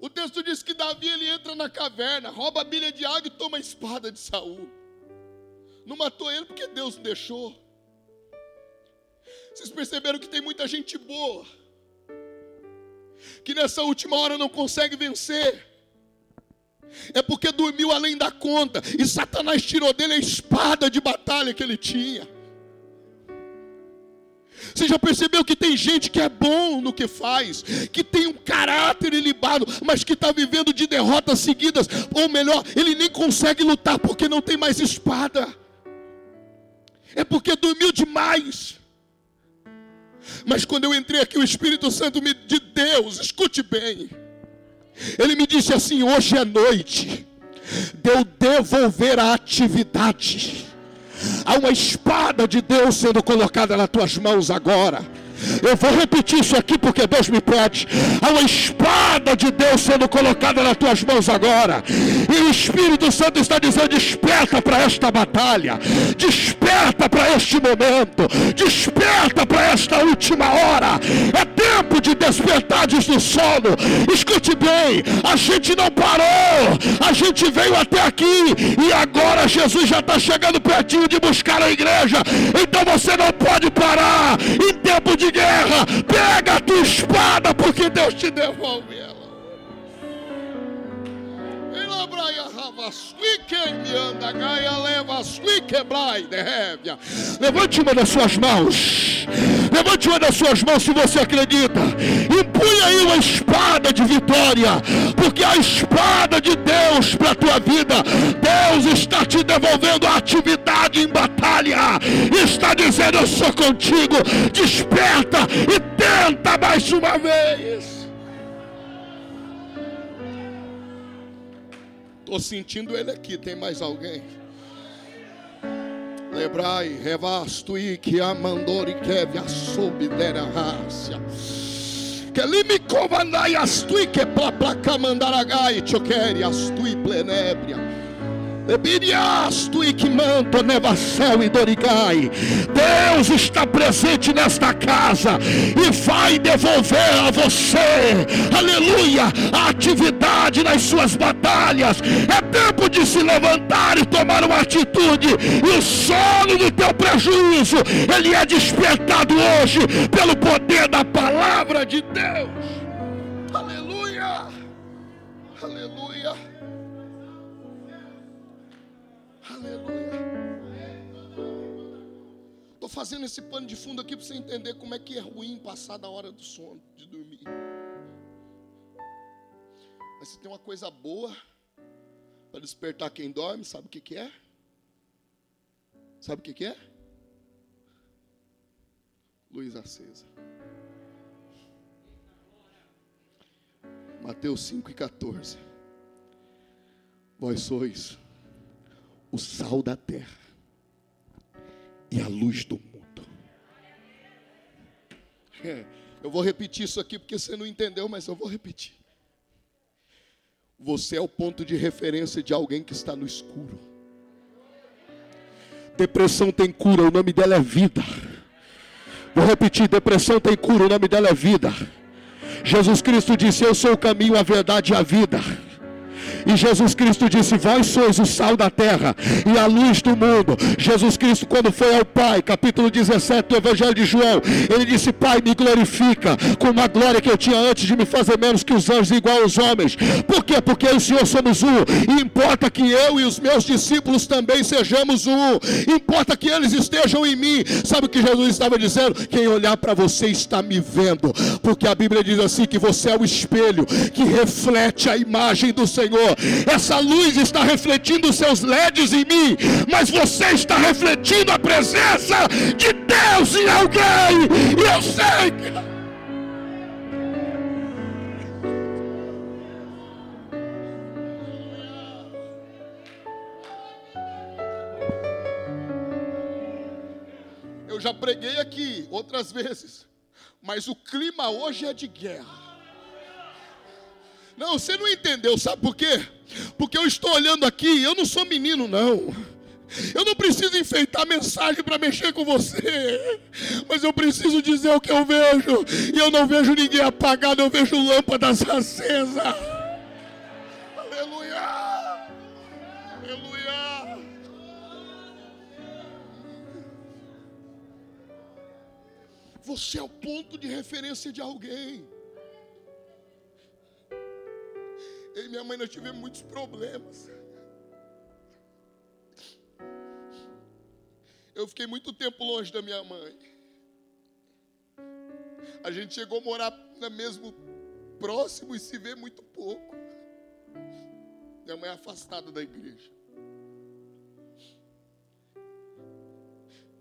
o texto diz que Davi ele entra na caverna, rouba a bilha de água e toma a espada de Saul. Não matou ele porque Deus não deixou. Vocês perceberam que tem muita gente boa que nessa última hora não consegue vencer. É porque dormiu além da conta e Satanás tirou dele a espada de batalha que ele tinha. Você já percebeu que tem gente que é bom no que faz, que tem um caráter ilibado, mas que está vivendo de derrotas seguidas, ou melhor, ele nem consegue lutar porque não tem mais espada, é porque dormiu demais. Mas quando eu entrei aqui, o Espírito Santo me, de Deus, escute bem, ele me disse assim: hoje é noite, de eu devolver a atividade Há uma espada de Deus sendo colocada nas tuas mãos agora. Eu vou repetir isso aqui porque Deus me pede. Há uma espada de Deus sendo colocada nas tuas mãos agora. E o Espírito Santo está dizendo: desperta para esta batalha, desperta para este momento, desperta para esta última hora. É tempo de despertares do sono. Escute bem, a gente não parou, a gente veio até aqui e agora Jesus já está chegando pertinho de buscar a igreja. Então você não pode parar em tempo de de guerra, pega a tua espada, porque Deus te devolve Levante uma das suas mãos. Levante uma das suas mãos se você acredita. E punha aí uma espada de vitória. Porque a espada de Deus para a tua vida, Deus está te devolvendo a atividade em batalha. Está dizendo: Eu sou contigo. Desperta e tenta mais uma vez. Estou sentindo ele aqui. Tem mais alguém? Lebrai, revasto e que amandori que a subdera raça. Que limi covandai astui que placa mandaragai choqueri astui plenébria. e Dorigai. Deus está presente nesta casa e vai devolver a você, aleluia, a atividade nas suas batalhas. É tempo de se levantar e tomar uma atitude. E o sono do teu prejuízo, ele é despertado hoje pelo poder da palavra de Deus. Estou fazendo esse pano de fundo aqui para você entender como é que é ruim passar da hora do sono, de dormir. Mas se tem uma coisa boa para despertar quem dorme, sabe o que, que é? Sabe o que, que é? Luz acesa. Mateus 5 e 14. Vós sois o sal da terra e a luz do mundo. É, eu vou repetir isso aqui porque você não entendeu, mas eu vou repetir. Você é o ponto de referência de alguém que está no escuro. Depressão tem cura, o nome dela é vida. Vou repetir: depressão tem cura, o nome dela é vida. Jesus Cristo disse: Eu sou o caminho, a verdade e a vida. E Jesus Cristo disse: Vós sois o sal da terra e a luz do mundo. Jesus Cristo, quando foi ao Pai, capítulo 17 do Evangelho de João, ele disse: Pai, me glorifica com uma glória que eu tinha antes de me fazer menos que os anjos, igual aos homens. Por quê? Porque o Senhor somos um. E importa que eu e os meus discípulos também sejamos um. Importa que eles estejam em mim. Sabe o que Jesus estava dizendo? Quem olhar para você está me vendo. Porque a Bíblia diz assim: que você é o espelho que reflete a imagem do Senhor. Essa luz está refletindo os seus LEDs em mim, mas você está refletindo a presença de Deus em alguém. E eu sei que. Eu já preguei aqui outras vezes, mas o clima hoje é de guerra. Não, você não entendeu, sabe por quê? Porque eu estou olhando aqui, eu não sou menino, não. Eu não preciso enfeitar a mensagem para mexer com você, mas eu preciso dizer o que eu vejo, e eu não vejo ninguém apagado, eu vejo lâmpadas acesas. Aleluia! Aleluia! Você é o ponto de referência de alguém. Eu e minha mãe nós tivemos muitos problemas. Eu fiquei muito tempo longe da minha mãe. A gente chegou a morar no mesmo próximo e se vê muito pouco. Minha mãe é afastada da igreja.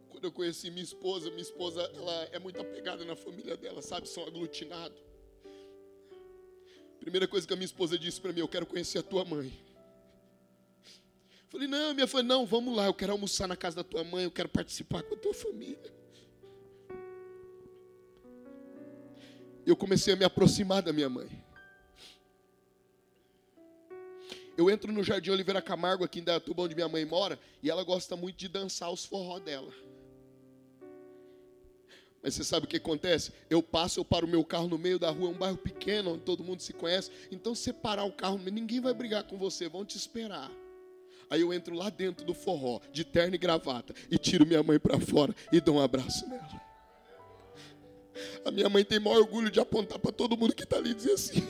Quando eu conheci minha esposa, minha esposa ela é muito apegada na família dela, sabe? São aglutinados. Primeira coisa que a minha esposa disse para mim, eu quero conhecer a tua mãe. Falei, não, minha filha, não, vamos lá, eu quero almoçar na casa da tua mãe, eu quero participar com a tua família. Eu comecei a me aproximar da minha mãe. Eu entro no Jardim Oliveira Camargo, aqui em Dayatuba, onde minha mãe mora, e ela gosta muito de dançar os forró dela. Mas você sabe o que acontece? Eu passo, eu paro o meu carro no meio da rua, é um bairro pequeno, onde todo mundo se conhece. Então, se você parar o carro, ninguém vai brigar com você, vão te esperar. Aí eu entro lá dentro do forró, de terno e gravata, e tiro minha mãe para fora e dou um abraço nela. A minha mãe tem maior orgulho de apontar para todo mundo que está ali e dizer assim: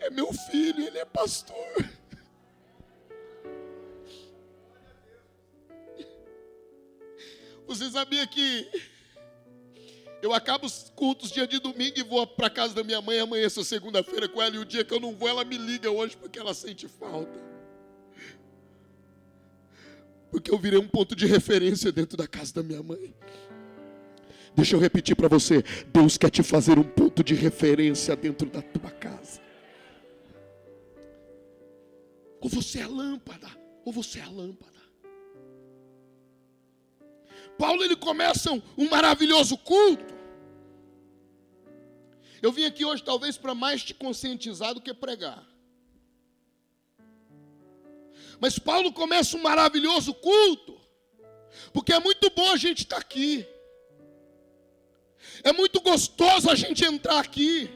É meu filho, ele é pastor. Você sabia que eu acabo os cultos dia de domingo e vou para casa da minha mãe amanhã, essa segunda-feira com ela, e o dia que eu não vou, ela me liga hoje porque ela sente falta. Porque eu virei um ponto de referência dentro da casa da minha mãe. Deixa eu repetir para você: Deus quer te fazer um ponto de referência dentro da tua casa. Ou você é lâmpada, ou você é lâmpada. Paulo ele começa um, um maravilhoso culto. Eu vim aqui hoje talvez para mais te conscientizar do que pregar. Mas Paulo começa um maravilhoso culto, porque é muito bom a gente estar tá aqui. É muito gostoso a gente entrar aqui.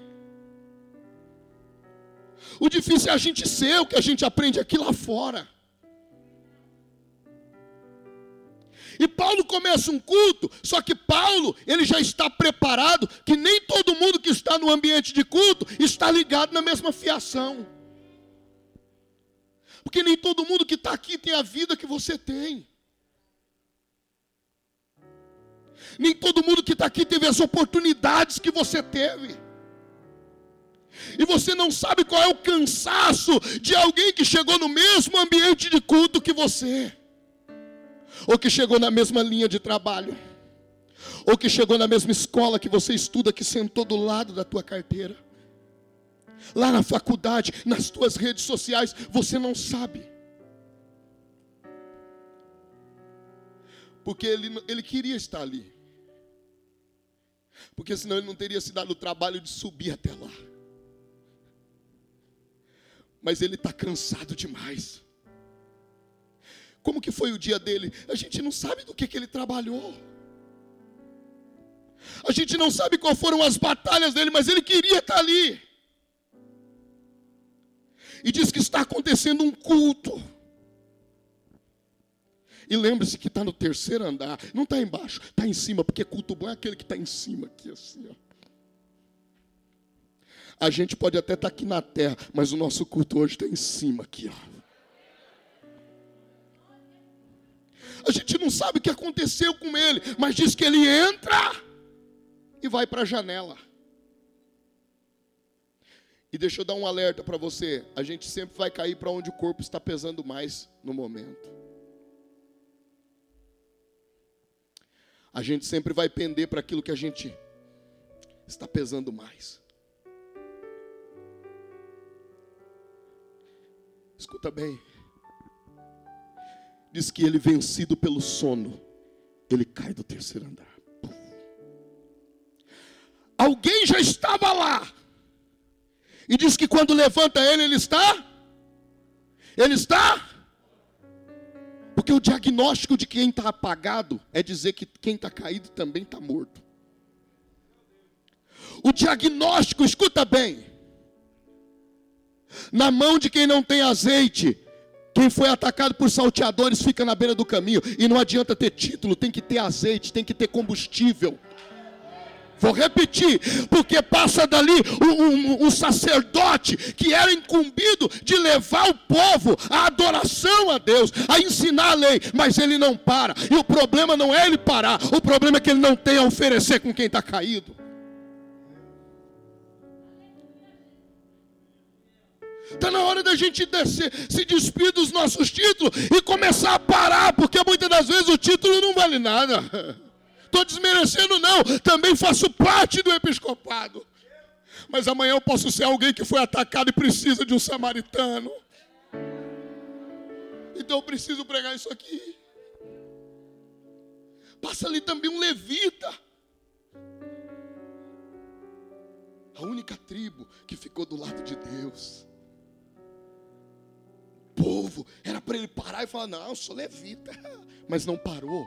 O difícil é a gente ser o que a gente aprende aqui lá fora. E Paulo começa um culto, só que Paulo, ele já está preparado que nem todo mundo que está no ambiente de culto está ligado na mesma fiação. Porque nem todo mundo que está aqui tem a vida que você tem. Nem todo mundo que está aqui teve as oportunidades que você teve. E você não sabe qual é o cansaço de alguém que chegou no mesmo ambiente de culto que você ou que chegou na mesma linha de trabalho, ou que chegou na mesma escola que você estuda, que sentou do lado da tua carteira, lá na faculdade, nas tuas redes sociais, você não sabe. Porque ele, ele queria estar ali. Porque senão ele não teria se dado o trabalho de subir até lá. Mas ele está cansado demais. Como que foi o dia dele? A gente não sabe do que, que ele trabalhou. A gente não sabe qual foram as batalhas dele, mas ele queria estar ali. E diz que está acontecendo um culto. E lembre-se que está no terceiro andar, não está embaixo, está em cima, porque culto bom é aquele que está em cima aqui, assim, ó. A gente pode até estar tá aqui na terra, mas o nosso culto hoje está em cima aqui, ó. A gente não sabe o que aconteceu com ele, mas diz que ele entra e vai para a janela. E deixa eu dar um alerta para você: a gente sempre vai cair para onde o corpo está pesando mais no momento. A gente sempre vai pender para aquilo que a gente está pesando mais. Escuta bem diz que ele, vencido pelo sono, ele cai do terceiro andar. Alguém já estava lá. E diz que quando levanta ele, ele está. Ele está. Porque o diagnóstico de quem está apagado é dizer que quem está caído também está morto. O diagnóstico, escuta bem. Na mão de quem não tem azeite, quem foi atacado por salteadores fica na beira do caminho. E não adianta ter título, tem que ter azeite, tem que ter combustível. Vou repetir, porque passa dali um, um, um, sacerdote que era incumbido de levar o povo à adoração a Deus, a ensinar a lei, mas ele não para. E o problema não é ele parar, o problema é que ele não tem a oferecer com quem está caído. Está na hora da gente descer, se despedir dos nossos títulos e começar a parar, porque muitas das vezes o título não vale nada. [laughs] Estou desmerecendo, não. Também faço parte do episcopado. Mas amanhã eu posso ser alguém que foi atacado e precisa de um samaritano. Então eu preciso pregar isso aqui. Passa ali também um levita. A única tribo que ficou do lado de Deus povo. Era para ele parar e falar: Não, eu sou levita. [laughs] Mas não parou.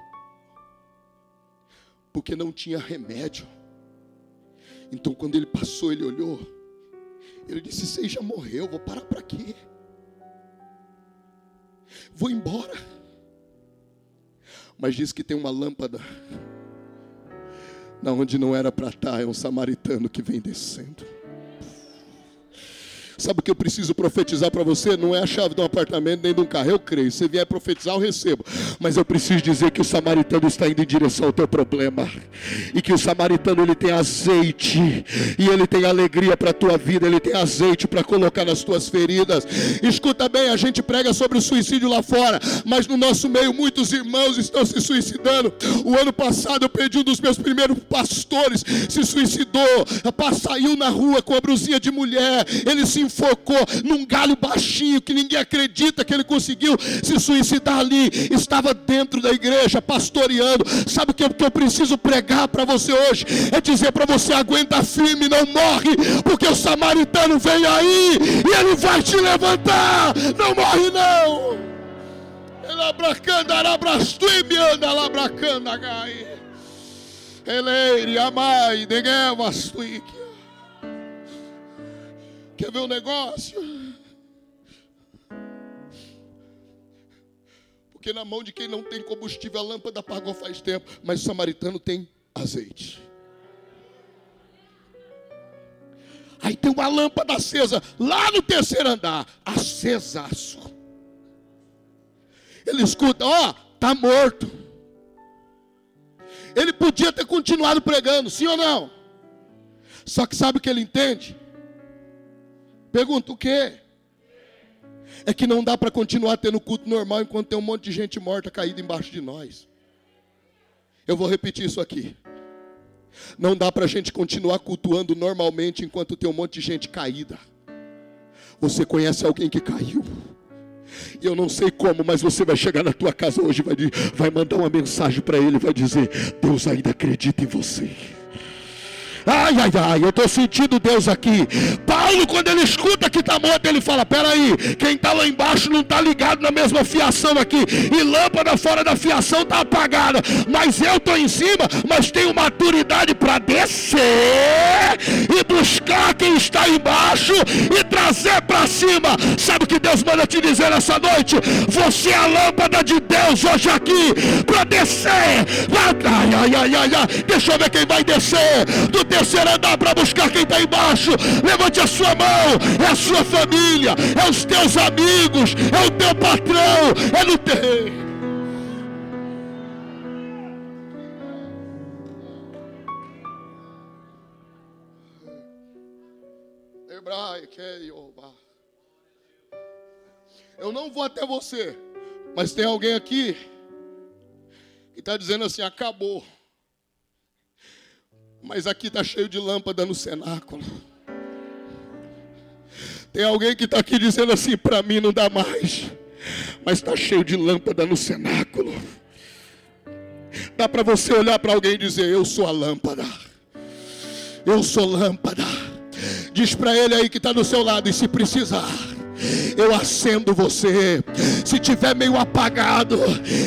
Porque não tinha remédio. Então, quando ele passou, ele olhou. Ele disse: Você já morreu, vou parar para quê? Vou embora. Mas diz que tem uma lâmpada. Na onde não era para estar, é um samaritano que vem descendo. Sabe o que eu preciso profetizar para você? Não é a chave de um apartamento nem de um carro. Eu creio. Se vier profetizar, eu recebo. Mas eu preciso dizer que o samaritano está indo em direção ao teu problema. E que o samaritano ele tem azeite. E ele tem alegria para a tua vida. Ele tem azeite para colocar nas tuas feridas. Escuta bem, a gente prega sobre o suicídio lá fora. Mas no nosso meio, muitos irmãos estão se suicidando. O ano passado eu perdi um dos meus primeiros pastores. Se suicidou. Saiu na rua com a brusinha de mulher. Ele se enfocou num galho baixinho que ninguém acredita que ele conseguiu se suicidar ali. Estava dentro da igreja, pastoreando. Sabe o que eu preciso pregar para você hoje? É dizer para você: aguenta firme, não morre, porque o samaritano vem aí e ele vai te levantar. Não morre, não. Elabracanda, arabrastuimianda, labracanda, gai. Eleire, amai, neguevastuique. Quer ver o um negócio? Porque na mão de quem não tem combustível, a lâmpada apagou faz tempo. Mas o samaritano tem azeite. Aí tem uma lâmpada acesa lá no terceiro andar, acesaço. Ele escuta, ó, tá morto. Ele podia ter continuado pregando, sim ou não? Só que sabe o que ele entende? Pergunta o quê? É que não dá para continuar tendo culto normal enquanto tem um monte de gente morta caída embaixo de nós. Eu vou repetir isso aqui. Não dá para a gente continuar cultuando normalmente enquanto tem um monte de gente caída. Você conhece alguém que caiu? Eu não sei como, mas você vai chegar na tua casa hoje, vai, vai mandar uma mensagem para ele, vai dizer: Deus ainda acredita em você. Ai, ai, ai, eu estou sentindo Deus aqui. Paulo, quando ele escuta que está morto, ele fala: peraí, quem está lá embaixo não está ligado na mesma fiação aqui. E lâmpada fora da fiação está apagada. Mas eu estou em cima, mas tenho maturidade para descer e buscar quem está embaixo e trazer para cima. Sabe o que Deus manda te dizer nessa noite? Você é a lâmpada de Deus hoje aqui para descer. Ai, ai, ai, ai, ai. Deixa eu ver quem vai descer. Do terceiro andar para buscar quem está embaixo. Levante a sua mão. É a sua família, é os teus amigos, é o teu patrão, é no teu. Eu não vou até você, mas tem alguém aqui que está dizendo assim: acabou. Mas aqui está cheio de lâmpada no cenáculo. Tem alguém que está aqui dizendo assim: para mim não dá mais. Mas está cheio de lâmpada no cenáculo. Dá para você olhar para alguém e dizer: Eu sou a lâmpada. Eu sou lâmpada. Diz para ele aí que está do seu lado: E se precisar eu acendo você. Se tiver meio apagado,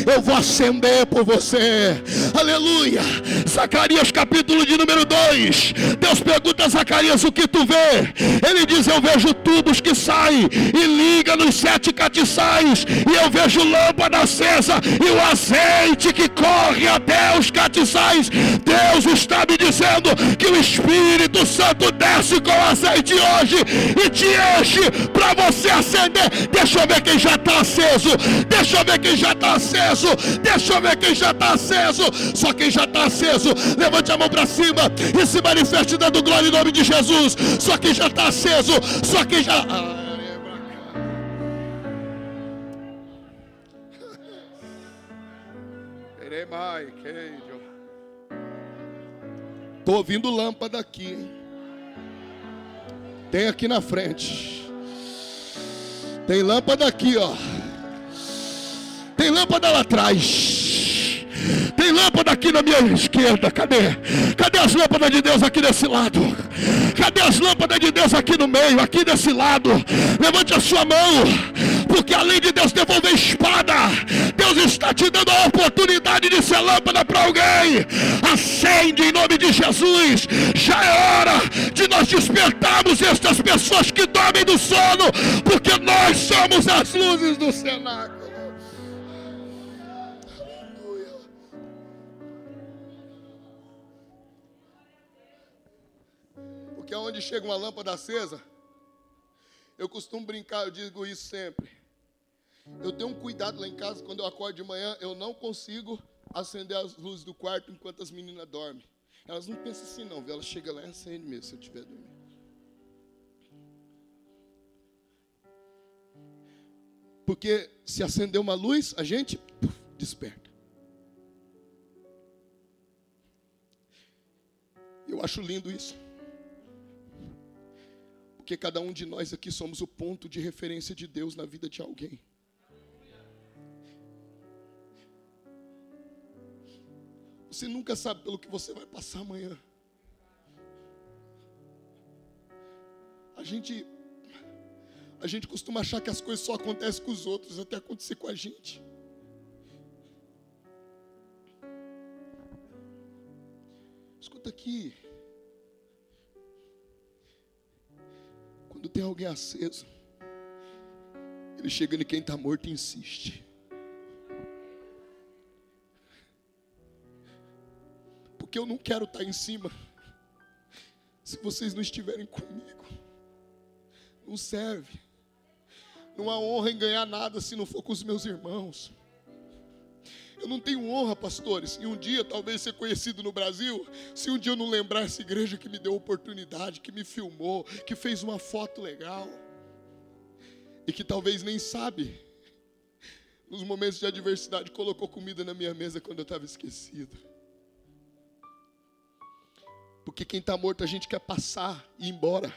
eu vou acender por você. Aleluia. Zacarias capítulo de número 2. Deus pergunta a Zacarias o que tu vê. Ele diz: Eu vejo tubos que saem e liga nos sete catiçais. E eu vejo lâmpada acesa e o azeite que corre até os catiçais. Deus está me dizendo que o Espírito Santo desce com azeite hoje e te enche para você você acender, deixa eu ver quem já está aceso. Deixa eu ver quem já está aceso. Deixa eu ver quem já está aceso. Só quem já está aceso, levante a mão para cima e se manifeste dando glória em nome de Jesus. Só quem já está aceso, só quem já. Estou ouvindo lâmpada aqui. Tem aqui na frente. Tem lâmpada aqui, ó. Tem lâmpada lá atrás. Tem lâmpada aqui na minha esquerda. Cadê? Cadê as lâmpadas de Deus aqui desse lado? Cadê as lâmpadas de Deus aqui no meio, aqui desse lado? Levante a sua mão, porque além de Deus devolver espada, Deus está te dando a oportunidade de ser lâmpada para alguém. Acende em nome de Jesus. Já é hora de nós despertarmos estas pessoas que dormem do sono, porque nós somos as luzes do cenáculo. Porque onde chega uma lâmpada acesa, Eu costumo brincar, eu digo isso sempre. Eu tenho um cuidado lá em casa, quando eu acordo de manhã, eu não consigo acender as luzes do quarto enquanto as meninas dormem. Elas não pensam assim não, viu? Elas chegam lá e acendem mesmo se eu estiver dormindo. Porque se acender uma luz, a gente desperta. Eu acho lindo isso. Porque cada um de nós aqui somos o ponto de referência de Deus na vida de alguém. Você nunca sabe pelo que você vai passar amanhã. A gente a gente costuma achar que as coisas só acontecem com os outros até acontecer com a gente. Escuta aqui. Quando tem alguém aceso, ele chega em quem está morto e insiste. Porque eu não quero estar em cima se vocês não estiverem comigo. Não serve. Não há honra em ganhar nada se não for com os meus irmãos. Eu não tenho honra, pastores, em um dia talvez ser conhecido no Brasil, se um dia eu não lembrar essa igreja que me deu oportunidade, que me filmou, que fez uma foto legal, e que talvez nem sabe, nos momentos de adversidade, colocou comida na minha mesa quando eu estava esquecido. Porque quem está morto a gente quer passar e ir embora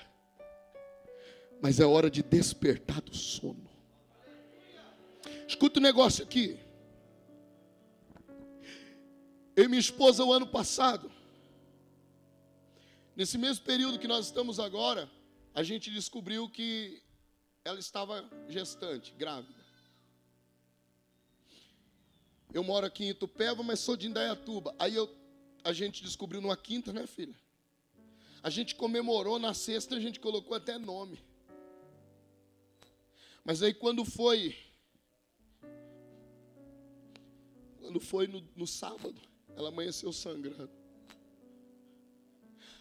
mas é hora de despertar do sono. Escuta o um negócio aqui. Eu e minha esposa, o ano passado, nesse mesmo período que nós estamos agora, a gente descobriu que ela estava gestante, grávida. Eu moro aqui em Itupeva, mas sou de Indaiatuba. Aí eu, a gente descobriu numa quinta, né, filha? A gente comemorou na sexta, a gente colocou até nome. Mas aí quando foi, quando foi no, no sábado, ela amanheceu sangrando.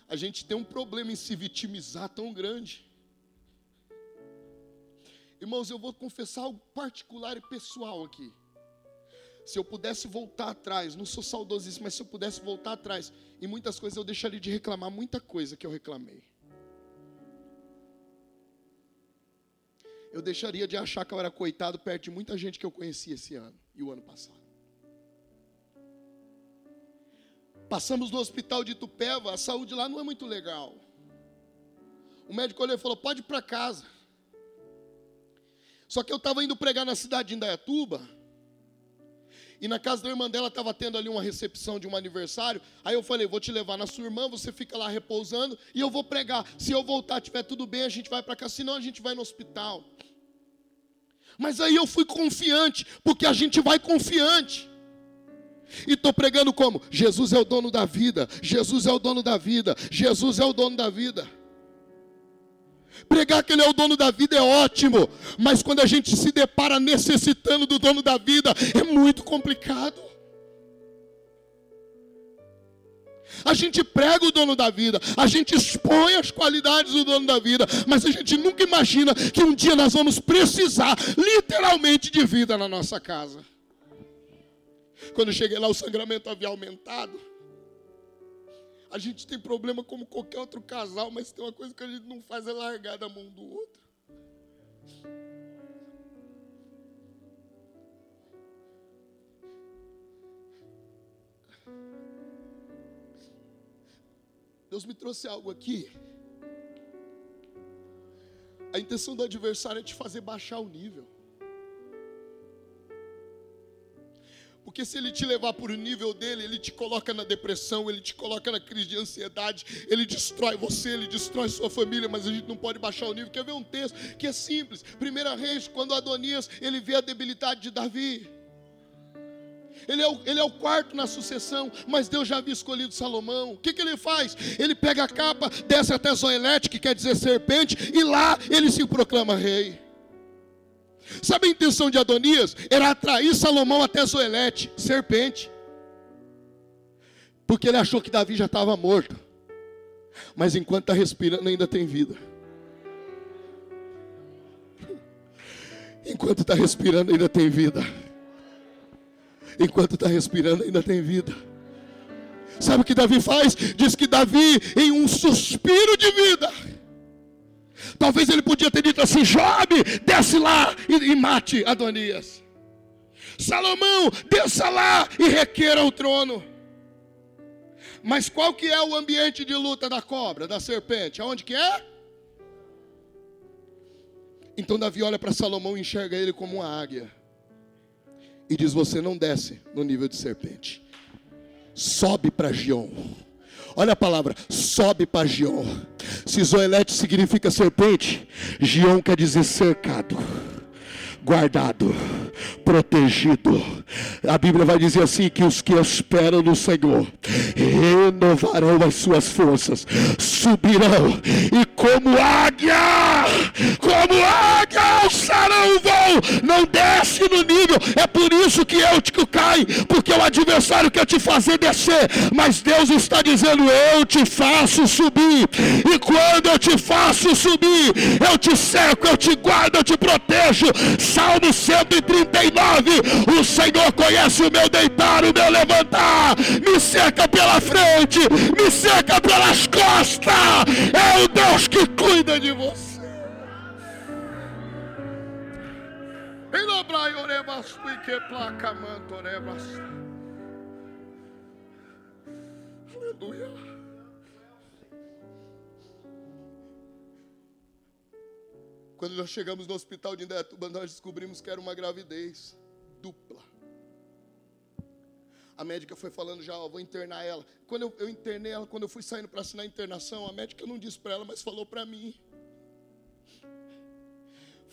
A gente tem um problema em se vitimizar tão grande. Irmãos, eu vou confessar algo particular e pessoal aqui. Se eu pudesse voltar atrás, não sou saudosista, mas se eu pudesse voltar atrás, em muitas coisas eu deixaria de reclamar muita coisa que eu reclamei. eu deixaria de achar que eu era coitado perto de muita gente que eu conheci esse ano e o ano passado. Passamos no hospital de Itupeva, a saúde lá não é muito legal. O médico olhou e falou: pode ir para casa. Só que eu estava indo pregar na cidade de Indaiatuba. E na casa da irmã dela estava tendo ali uma recepção de um aniversário. Aí eu falei: vou te levar na sua irmã, você fica lá repousando e eu vou pregar. Se eu voltar, tiver tudo bem, a gente vai para cá. Senão a gente vai no hospital. Mas aí eu fui confiante, porque a gente vai confiante. E estou pregando como? Jesus é o dono da vida, Jesus é o dono da vida, Jesus é o dono da vida. Pregar que Ele é o dono da vida é ótimo, mas quando a gente se depara necessitando do dono da vida, é muito complicado. A gente prega o dono da vida, a gente expõe as qualidades do dono da vida, mas a gente nunca imagina que um dia nós vamos precisar, literalmente, de vida na nossa casa. Quando eu cheguei lá, o sangramento havia aumentado. A gente tem problema como qualquer outro casal, mas tem uma coisa que a gente não faz é largar da mão do outro. Deus me trouxe algo aqui. A intenção do adversário é te fazer baixar o nível. Porque se ele te levar por o nível dele, ele te coloca na depressão, ele te coloca na crise de ansiedade, ele destrói você, ele destrói sua família, mas a gente não pode baixar o nível. Quer ver um texto que é simples? Primeira Reis, quando Adonias, ele vê a debilidade de Davi. Ele é, o, ele é o quarto na sucessão, mas Deus já havia escolhido Salomão. O que, que ele faz? Ele pega a capa, desce até Zoelete, que quer dizer serpente, e lá ele se proclama rei. Sabe a intenção de Adonias? Era atrair Salomão até Zoelete, serpente. Porque ele achou que Davi já estava morto. Mas enquanto está respirando, ainda tem vida. Enquanto está respirando, ainda tem vida. Enquanto está respirando, ainda tem vida. Sabe o que Davi faz? Diz que Davi, em um suspiro de vida, talvez ele podia ter dito assim: Job, desce lá e, e mate Adonias. Salomão, desça lá e requeira o trono. Mas qual que é o ambiente de luta da cobra, da serpente? Aonde que é? Então Davi olha para Salomão e enxerga ele como uma águia. E diz: Você não desce no nível de serpente. Sobe para Gion. Olha a palavra, sobe para Gion. Se Zoelete significa serpente, Gion quer dizer cercado guardado, protegido. A Bíblia vai dizer assim: que os que esperam no Senhor renovarão as suas forças, subirão e como águia, como águia alçarão vão, não desce no nível. É por isso que eu te cai, porque o adversário quer te fazer descer, mas Deus está dizendo: eu te faço subir, e quando eu te faço subir, eu te cerco, eu te guardo, eu te protejo Salmo 139. O Senhor conhece o meu deitar, o meu levantar. Me cerca pela frente, me cerca pelas costas. É o Deus que cuida de você. Aleluia. Quando nós chegamos no hospital de Indaiatuba, nós descobrimos que era uma gravidez dupla. A médica foi falando já, ó, vou internar ela. Quando eu, eu internei ela, quando eu fui saindo para assinar a internação, a médica não disse para ela, mas falou para mim.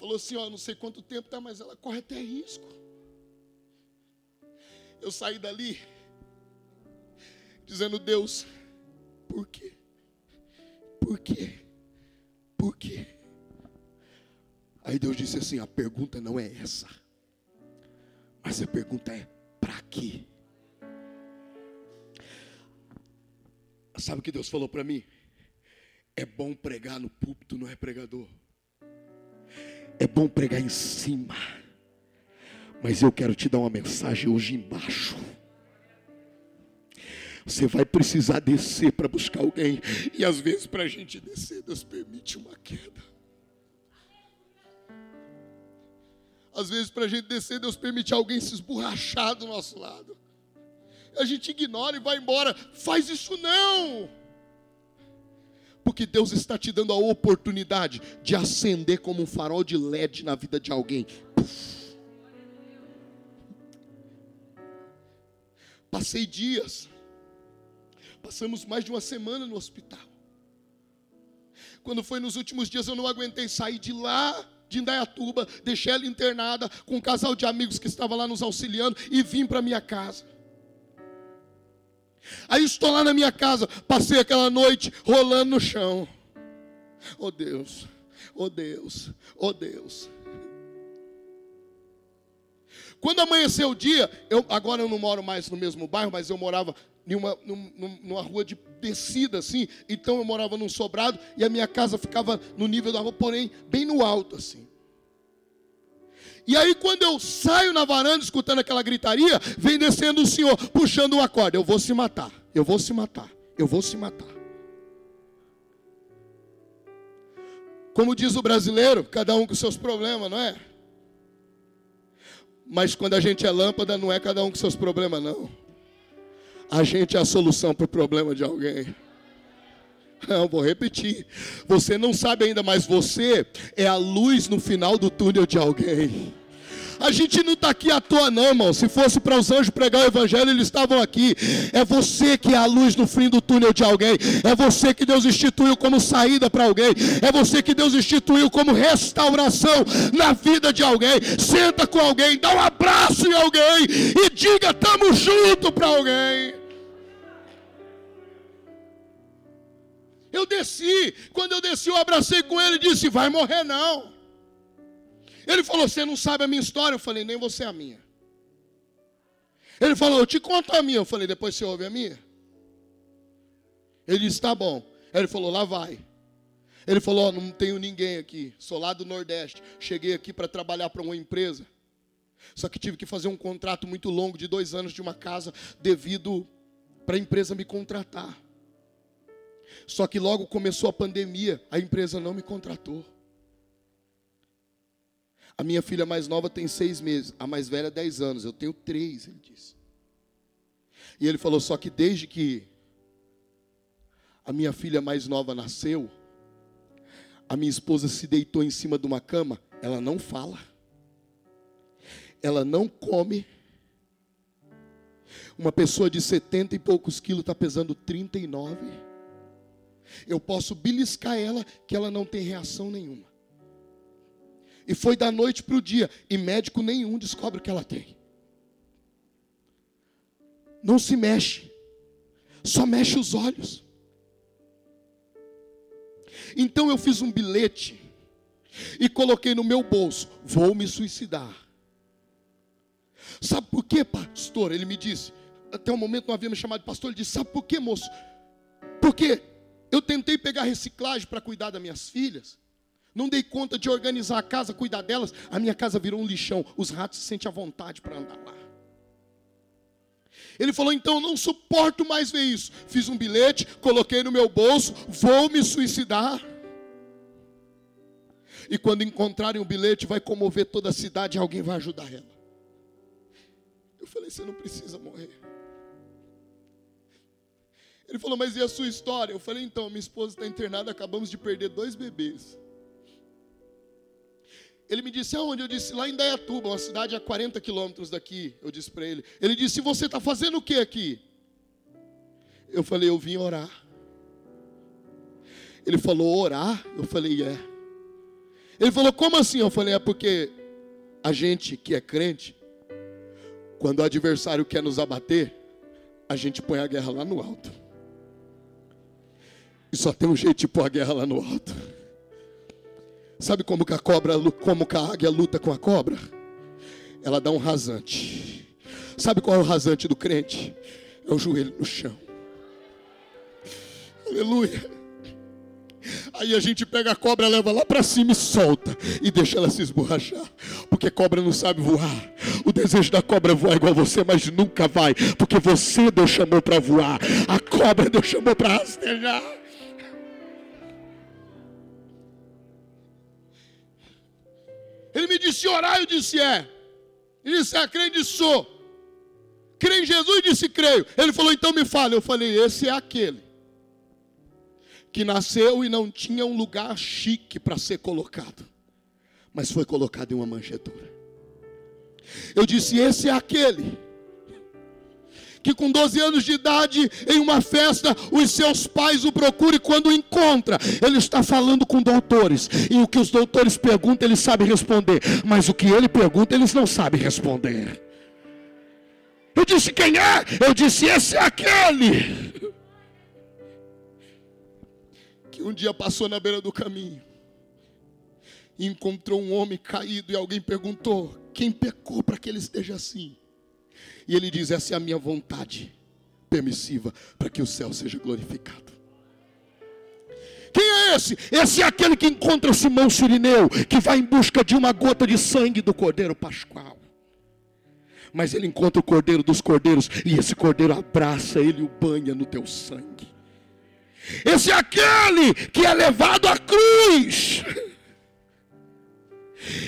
Falou assim, ó, não sei quanto tempo tá, mas ela corre até risco. Eu saí dali dizendo, Deus, por quê? Por quê? Por quê? Aí Deus disse assim: a pergunta não é essa, mas a pergunta é: para quê? Sabe o que Deus falou para mim? É bom pregar no púlpito, não é pregador. É bom pregar em cima. Mas eu quero te dar uma mensagem hoje embaixo. Você vai precisar descer para buscar alguém. E às vezes, para a gente descer, Deus permite uma queda. Às vezes, para a gente descer, Deus permite alguém se esborrachar do nosso lado. A gente ignora e vai embora. Faz isso não. Porque Deus está te dando a oportunidade de acender como um farol de LED na vida de alguém. Puf. Passei dias, passamos mais de uma semana no hospital. Quando foi nos últimos dias, eu não aguentei sair de lá de Indaiatuba, deixei ela internada com um casal de amigos que estava lá nos auxiliando e vim para minha casa. Aí estou lá na minha casa, passei aquela noite rolando no chão. Oh Deus, oh Deus, oh Deus. Quando amanheceu o dia, eu agora eu não moro mais no mesmo bairro, mas eu morava numa, rua de descida assim. Então eu morava num sobrado e a minha casa ficava no nível da rua, porém bem no alto assim. E aí, quando eu saio na varanda escutando aquela gritaria, vem descendo o senhor puxando uma corda. Eu vou se matar, eu vou se matar, eu vou se matar. Como diz o brasileiro, cada um com seus problemas, não é? Mas quando a gente é lâmpada, não é cada um com seus problemas, não. A gente é a solução para o problema de alguém. [laughs] Não, vou repetir. Você não sabe ainda, mas você é a luz no final do túnel de alguém. A gente não está aqui à toa, não, irmão. Se fosse para os anjos pregar o evangelho, eles estavam aqui. É você que é a luz no fim do túnel de alguém. É você que Deus instituiu como saída para alguém. É você que Deus instituiu como restauração na vida de alguém. Senta com alguém, dá um abraço em alguém e diga: estamos junto para alguém. Eu desci, quando eu desci, eu abracei com ele e disse: Vai morrer não. Ele falou: Você não sabe a minha história? Eu falei: Nem você a minha. Ele falou: Eu te conto a minha. Eu falei: Depois você ouve a minha. Ele disse: Tá bom. Ele falou: Lá vai. Ele falou: oh, não tenho ninguém aqui, sou lá do Nordeste. Cheguei aqui para trabalhar para uma empresa. Só que tive que fazer um contrato muito longo de dois anos de uma casa devido para a empresa me contratar. Só que logo começou a pandemia, a empresa não me contratou. A minha filha mais nova tem seis meses, a mais velha dez anos, eu tenho três, ele disse. E ele falou: só que desde que a minha filha mais nova nasceu, a minha esposa se deitou em cima de uma cama, ela não fala, ela não come. Uma pessoa de 70 e poucos quilos está pesando 39. Eu posso beliscar ela que ela não tem reação nenhuma. E foi da noite para o dia, e médico nenhum descobre o que ela tem. Não se mexe, só mexe os olhos. Então eu fiz um bilhete e coloquei no meu bolso: vou me suicidar. Sabe por quê, pastor? Ele me disse. Até o momento não havia me chamado de pastor. Ele disse: Sabe por quê, moço? Porque eu tentei pegar reciclagem para cuidar das minhas filhas. Não dei conta de organizar a casa, cuidar delas. A minha casa virou um lixão. Os ratos se sentem à vontade para andar lá. Ele falou: então eu não suporto mais ver isso. Fiz um bilhete, coloquei no meu bolso, vou me suicidar. E quando encontrarem o bilhete, vai comover toda a cidade e alguém vai ajudar ela. Eu falei: você não precisa morrer. Ele falou: mas e a sua história? Eu falei: então, minha esposa está internada, acabamos de perder dois bebês. Ele me disse aonde? Eu disse lá em Dayatuba, uma cidade a 40 quilômetros daqui. Eu disse para ele. Ele disse: Você está fazendo o que aqui? Eu falei: Eu vim orar. Ele falou: Orar? Eu falei: É. Ele falou: Como assim? Eu falei: É porque a gente que é crente, quando o adversário quer nos abater, a gente põe a guerra lá no alto. E só tem um jeito de pôr a guerra lá no alto. Sabe como que a cobra, como que a águia luta com a cobra? Ela dá um rasante. Sabe qual é o rasante do crente? É o joelho no chão. Aleluia. Aí a gente pega a cobra, leva lá para cima e solta. E deixa ela se esborrachar. Porque cobra não sabe voar. O desejo da cobra é voar igual você, mas nunca vai. Porque você Deus chamou para voar. A cobra Deus chamou para rastejar. Ele me disse orar, eu disse é. Ele disse, é, crê, disse sou. Crê em Jesus, disse creio. Ele falou, então me fala. Eu falei, esse é aquele que nasceu e não tinha um lugar chique para ser colocado, mas foi colocado em uma manjedoura. Eu disse, esse é aquele que com 12 anos de idade, em uma festa, os seus pais o procuram e quando o encontra, ele está falando com doutores. E o que os doutores perguntam, ele sabe responder. Mas o que ele pergunta, eles não sabem responder. Eu disse, quem é? Eu disse, esse é aquele. Que um dia passou na beira do caminho. E encontrou um homem caído e alguém perguntou: quem pecou para que ele esteja assim? E ele diz: Essa é a minha vontade permissiva para que o céu seja glorificado. Quem é esse? Esse é aquele que encontra Simão Sirineu, que vai em busca de uma gota de sangue do cordeiro pascual. Mas ele encontra o cordeiro dos cordeiros, e esse cordeiro abraça ele e o banha no teu sangue. Esse é aquele que é levado à cruz [laughs]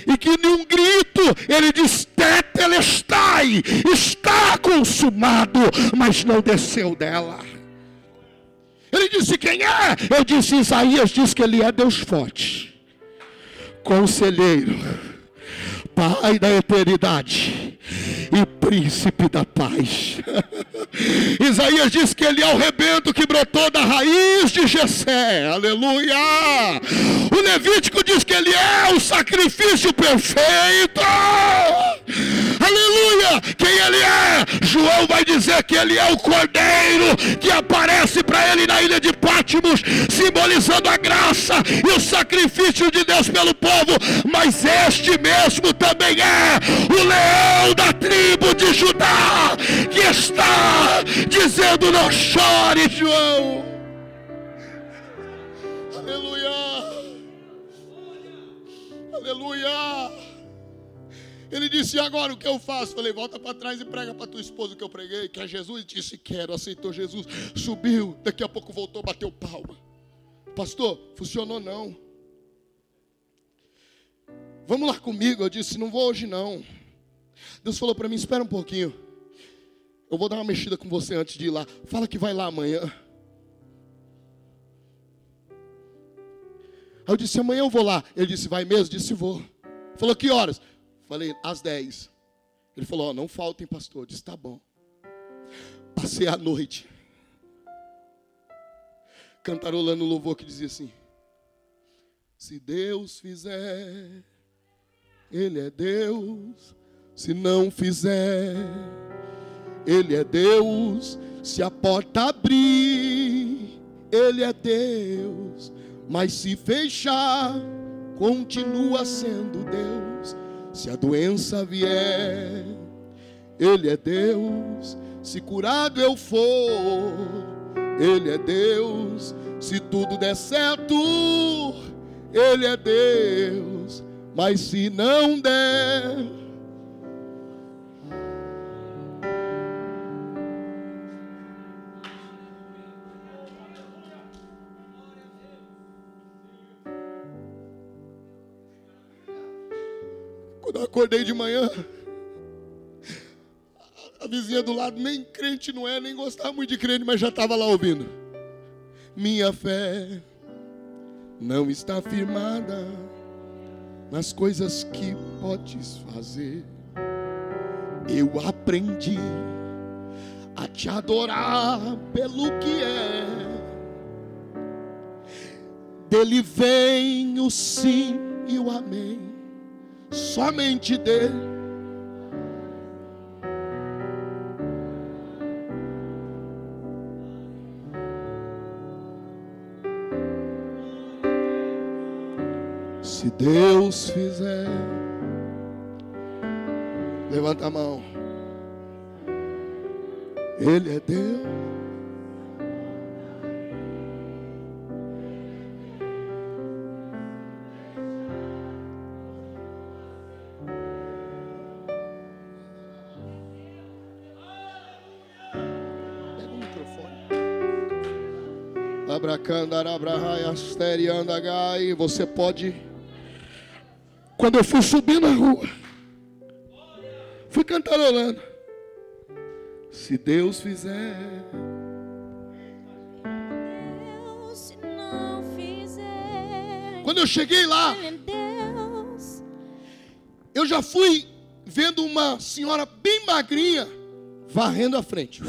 e que num grito ele diz: Tetelestai, está consumado, mas não desceu dela. Ele disse: Quem é? Eu disse: Isaías diz que ele é Deus forte, conselheiro, Pai da eternidade e príncipe da paz. [laughs] Isaías diz que ele é o rebento que brotou da raiz de Jessé. Aleluia! O Levítico diz que ele é o sacrifício perfeito. Aleluia! Quem ele é? João vai dizer que ele é o cordeiro que aparece para ele na ilha de Pátimos, simbolizando a graça e o sacrifício de Deus pelo povo. Mas este mesmo também é o leão da tribo de Judá, que está dizendo: Não chore, João. Aleluia. Aleluia! Ele disse: e agora o que eu faço? Falei: volta para trás e prega para tua esposa o que eu preguei. Que é Jesus. Disse: quero. Aceitou Jesus. Subiu. Daqui a pouco voltou, bateu palma. Pastor, funcionou não. Vamos lá comigo. Eu disse: não vou hoje não. Deus falou para mim: espera um pouquinho. Eu vou dar uma mexida com você antes de ir lá. Fala que vai lá amanhã. Aí eu disse: amanhã eu vou lá. Ele disse: vai mesmo? Disse: vou. Falou: que horas? Falei: às 10. Ele falou: oh, não faltem, pastor. Eu disse: tá bom. Passei a noite cantarolando o louvor que dizia assim: Se Deus fizer, Ele é Deus. Se não fizer, Ele é Deus. Se a porta abrir, Ele é Deus. Mas se fechar, continua sendo Deus. Se a doença vier, Ele é Deus. Se curado eu for, Ele é Deus. Se tudo der certo, Ele é Deus. Mas se não der, Quando eu acordei de manhã, a vizinha do lado nem crente não é, nem gostava muito de crente, mas já estava lá ouvindo. Minha fé não está firmada nas coisas que podes fazer. Eu aprendi a te adorar pelo que é. Dele vem o sim e o amém, somente dele. Se Deus fizer, levanta a mão. Ele é Deus. Abracandarabrahaiasteriandagai. Você pode. Quando eu fui subir na rua, fui cantarolando. Se Deus fizer. Deus, se não fizer, Quando eu cheguei lá, é eu já fui vendo uma senhora bem magrinha varrendo a frente.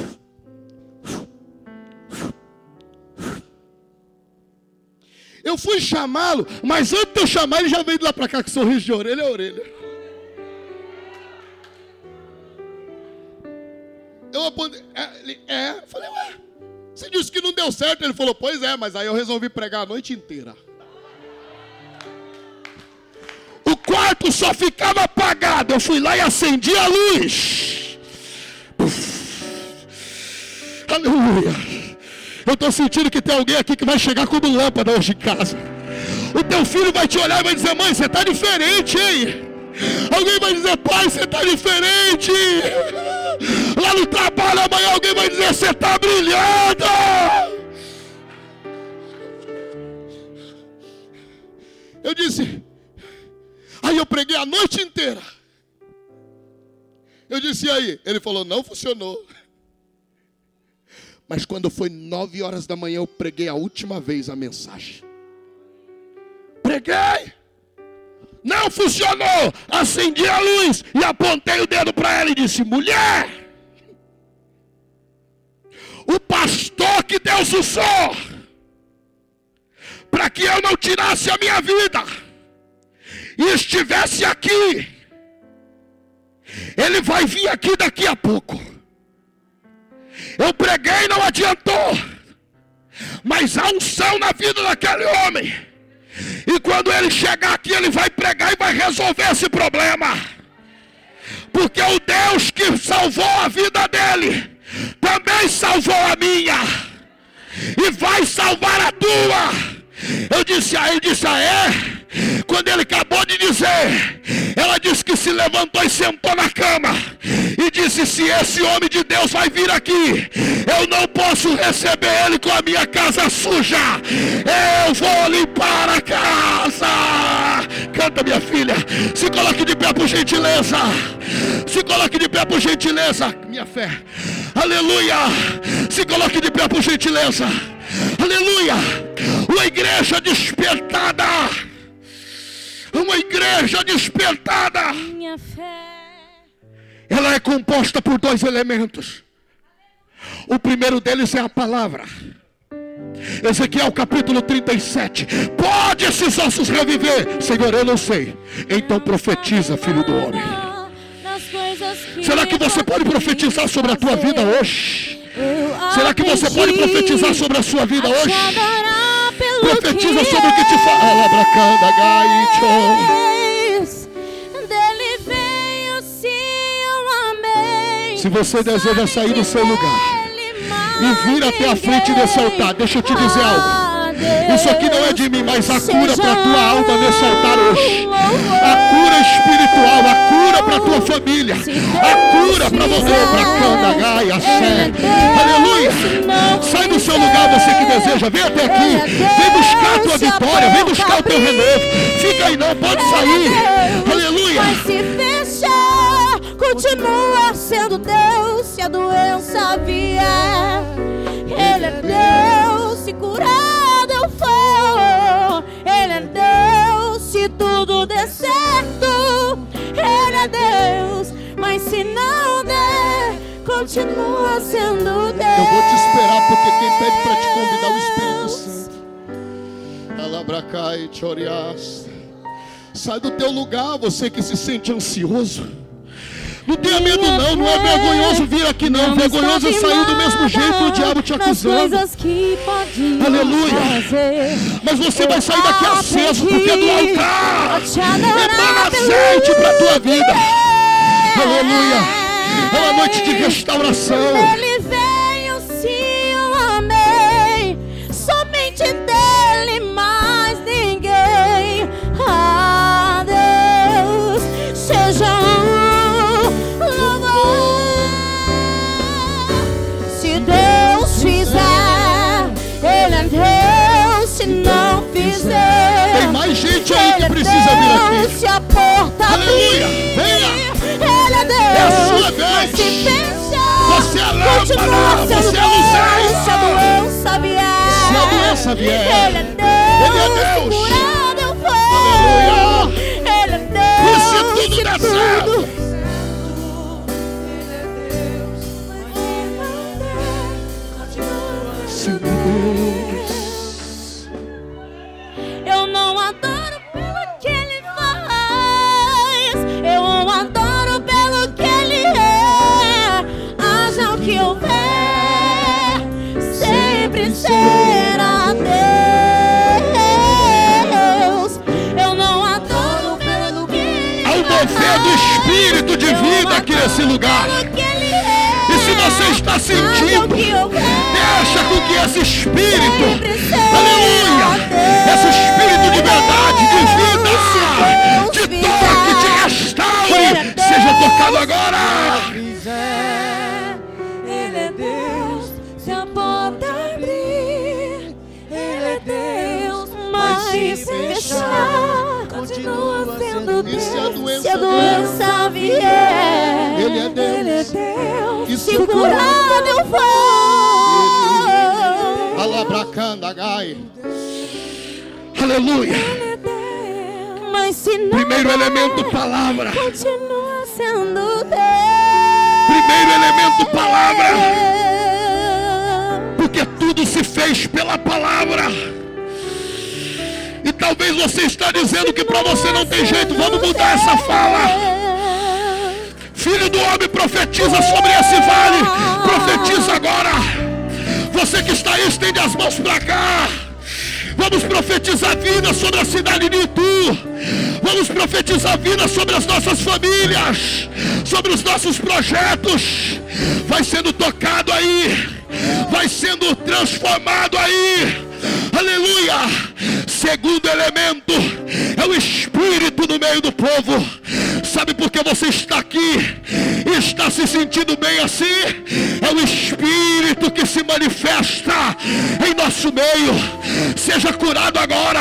Eu fui chamá-lo, mas antes de eu chamar, ele já veio de lá para cá com sorriso de orelha a orelha. Eu apontei, é, é, falei, ué, você disse que não deu certo. Ele falou, pois é, mas aí eu resolvi pregar a noite inteira. O quarto só ficava apagado. Eu fui lá e acendi a luz. Puf. Aleluia. Eu estou sentindo que tem alguém aqui que vai chegar como lâmpada hoje em casa. O teu filho vai te olhar e vai dizer: Mãe, você está diferente, hein? Alguém vai dizer: Pai, você está diferente. Lá no trabalho amanhã alguém vai dizer: Você está brilhando. Eu disse, Aí eu preguei a noite inteira. Eu disse, e aí? Ele falou, não funcionou. Mas quando foi nove horas da manhã, eu preguei a última vez a mensagem. Preguei. Não funcionou. Acendi a luz e apontei o dedo para ela e disse: mulher, o pastor que Deus usou para que eu não tirasse a minha vida e estivesse aqui, ele vai vir aqui daqui a pouco. Eu preguei, não adiantou. Mas há unção na vida daquele homem. E quando ele chegar aqui, ele vai pregar e vai resolver esse problema. Porque o Deus que salvou a vida dele, também salvou a minha. E vai salvar a tua. Eu disse a ele, disse a é. Quando ele acabou de dizer, ela disse que se levantou e sentou na cama e disse: Se esse homem de Deus vai vir aqui, eu não posso receber ele com a minha casa suja. Eu vou limpar a casa. Canta, minha filha. Se coloque de pé por gentileza. Se coloque de pé por gentileza. Minha fé. Aleluia. Se coloque de pé por gentileza. Aleluia. Uma igreja despertada. Uma igreja despertada. Minha fé. Ela é composta por dois elementos. O primeiro deles é a palavra. Ezequiel capítulo 37. Pode esses ossos reviver? Senhor, eu não sei. Então profetiza, filho do homem. Será que você pode profetizar sobre a tua vida hoje? Será que você pode profetizar sobre a sua vida hoje? Profetiza sobre o que te fala. Alabracanda, gaito. és. Dele veio, sim, eu amei. Se você deseja sair do seu lugar e vir até a frente desse altar, deixa eu te dizer algo. Isso aqui não é de mim, mas a cura para a tua alma nesse altar hoje. A cura espiritual, a cura para a tua família. A cura para você, para cada gaia, sé. Aleluia. Sai do seu lugar, você que deseja. Vem até aqui. Vem buscar a tua vitória. Vem buscar o teu renovo. Fica aí não, pode sair. Aleluia. Mas se fechar, continua sendo Deus se a doença vier. Ele é Deus se curado eu for. Ele é Deus se tudo der certo. Ele é Deus, mas se não der, continua sendo Deus. Eu vou te esperar porque Santo. Alabracai, chorias. Sai do teu lugar, você que se sente ansioso. Não tenha medo não, não é vergonhoso vir aqui não. Vergonhoso é sair do mesmo jeito o diabo te acusando. Aleluia. Mas você vai sair daqui aceso, porque é do altar. Emana pelo azeite para tua vida. Aleluia. É uma noite de restauração. Aleluia. Venha. Ele é Deus. É a sua vez. Se fechar, Você é lâmpada, continua sendo você é a luz. Deus. Se a doença vier, Se a doença vier, Ele é Deus. Ele é Deus. Curado eu for, Aleluia. Ele é Deus. E se tudo der certo? Espírito de vida aqui nesse lugar. pelo que ele é. E se você está sentindo, deixa com que esse Espírito, aleluia, esse Espírito de verdade, de vida, te Deus toque, te vier, restaure, é seja tocado agora. Se fechar, continua sendo E se a doença Se a doença vier, Ele é Deus. Ele é Deus, E se se curado eu for, Alabracanda, gai. Aleluia. É mas se não Primeiro elemento, palavra. continua sendo Deus. Primeiro elemento, palavra. Porque tudo se fez pela palavra. E talvez você está dizendo que para você não tem jeito. Vamos mudar essa fala. Filho do homem, profetiza sobre esse vale. Profetiza agora. Você que está aí, estende as mãos para cá. Vamos profetizar vida sobre a cidade de Itu. Vamos profetizar vida sobre as nossas famílias, sobre os nossos projetos. Vai sendo tocado aí, vai sendo transformado aí. Aleluia! Segundo elemento é o Espírito no meio do povo. Sabe por que você está aqui está se sentindo bem assim? É o Espírito que se manifesta em nosso meio. Seja curado agora,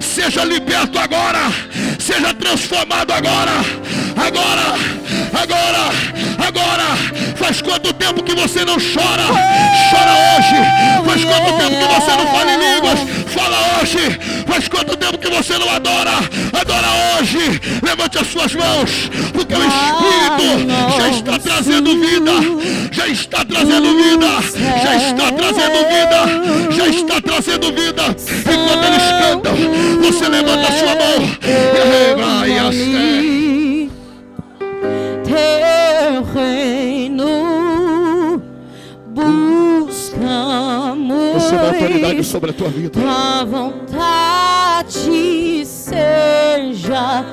seja liberto agora, seja transformado agora, agora, agora, agora. Faz quanto tempo que você não chora? Chora hoje. Faz quanto tempo que você não fala em línguas? Fala hoje. Faz quanto tempo que você não adora? Adora hoje. Levante as suas mãos, porque o Espírito já está trazendo vida. Já está trazendo vida. Já está trazendo vida. Já está trazendo vida. Enquanto eles cantam, você levanta a sua mão. E vai teu reino buscamos. Dá autoridade sobre a tua vida. Tua vontade seja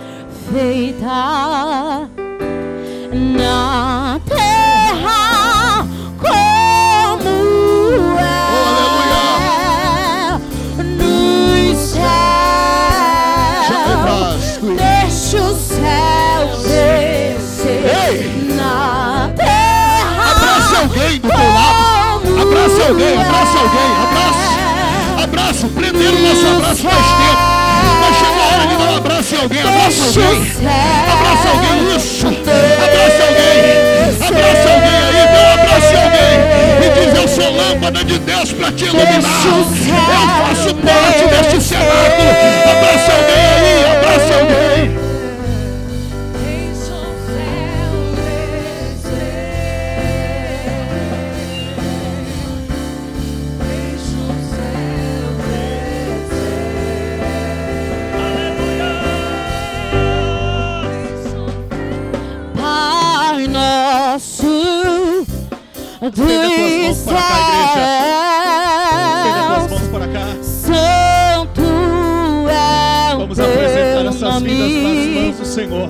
feita na terra Abraça alguém, abraça alguém, abraça. Abraço, prenderam o nosso abraço faz tempo. Mas chegou a hora de dar um abraço em alguém. Abraça alguém. Abraça alguém, isso. Abraça alguém. Abraça alguém aí, dê um abraço em alguém. E diz, eu sou lâmpada de Deus para te iluminar. Eu faço parte deste cenáculo. Abraça alguém aí, abraça alguém. Estenda tuas mãos para cá, Estenda tuas mãos para cá. Santo é o Vamos apresentar essas vidas nas mãos do Senhor.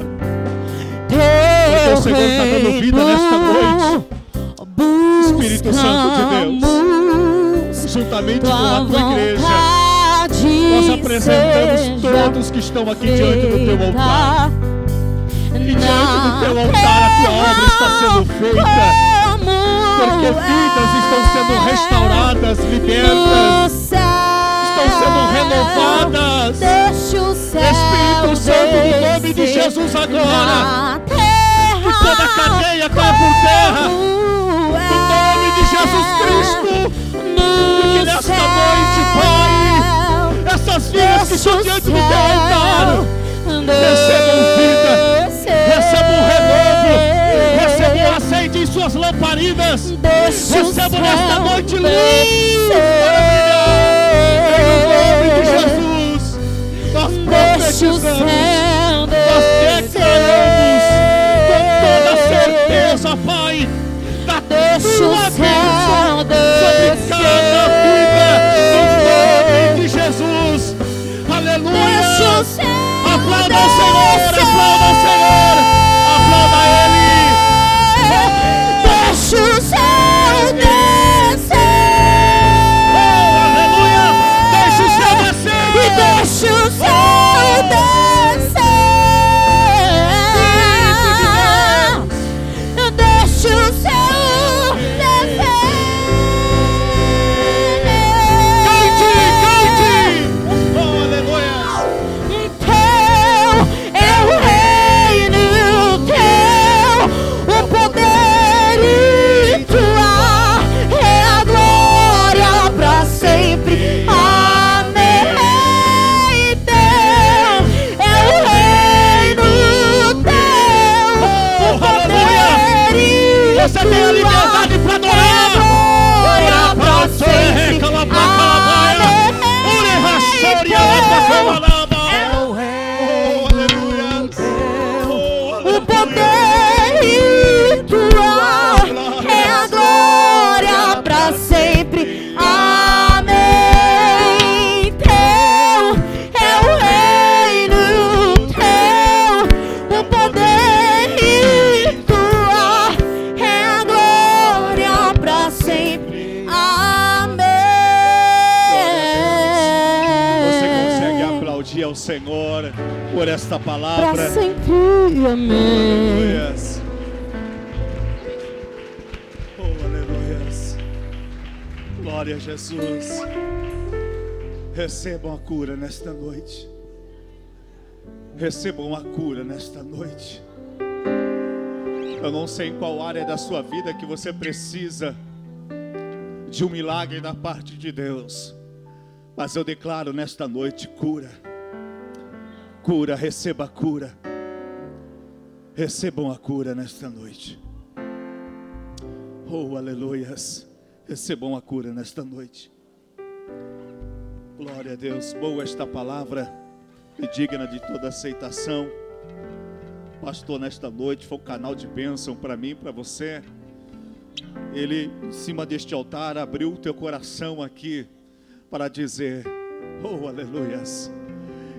teu o Senhor está dando vida nesta noite. Espírito Santo de Deus, juntamente com a tua igreja, nós apresentamos todos que estão aqui diante do teu altar. E diante do teu altar a tua obra está sendo feita. Porque vidas estão sendo restauradas, libertas, estão sendo renovadas. Espírito Santo, no nome de Jesus agora. Que toda cadeia caia por terra. No nome de Jesus Cristo. E que nesta noite, Pai, essas vidas que estão diante do teu altar recebam vida, suas lamparidas, recebam nesta noite luz. Em nome de Jesus, nós profetizamos, esta palavra. Para sempre, amém. Aleluias. Oh, aleluias. Glória a Jesus. Recebam a cura nesta noite. Recebam a cura nesta noite. Eu não sei em qual área da sua vida que você precisa de um milagre da parte de Deus. Mas eu declaro nesta noite cura. Cura, receba a cura. Recebam a cura nesta noite. Oh, aleluias. Recebam a cura nesta noite. Glória a Deus. Boa esta palavra e digna de toda aceitação. Pastor, nesta noite foi um canal de bênção para mim, para você. Ele, em cima deste altar, abriu o teu coração aqui para dizer: Oh, aleluias.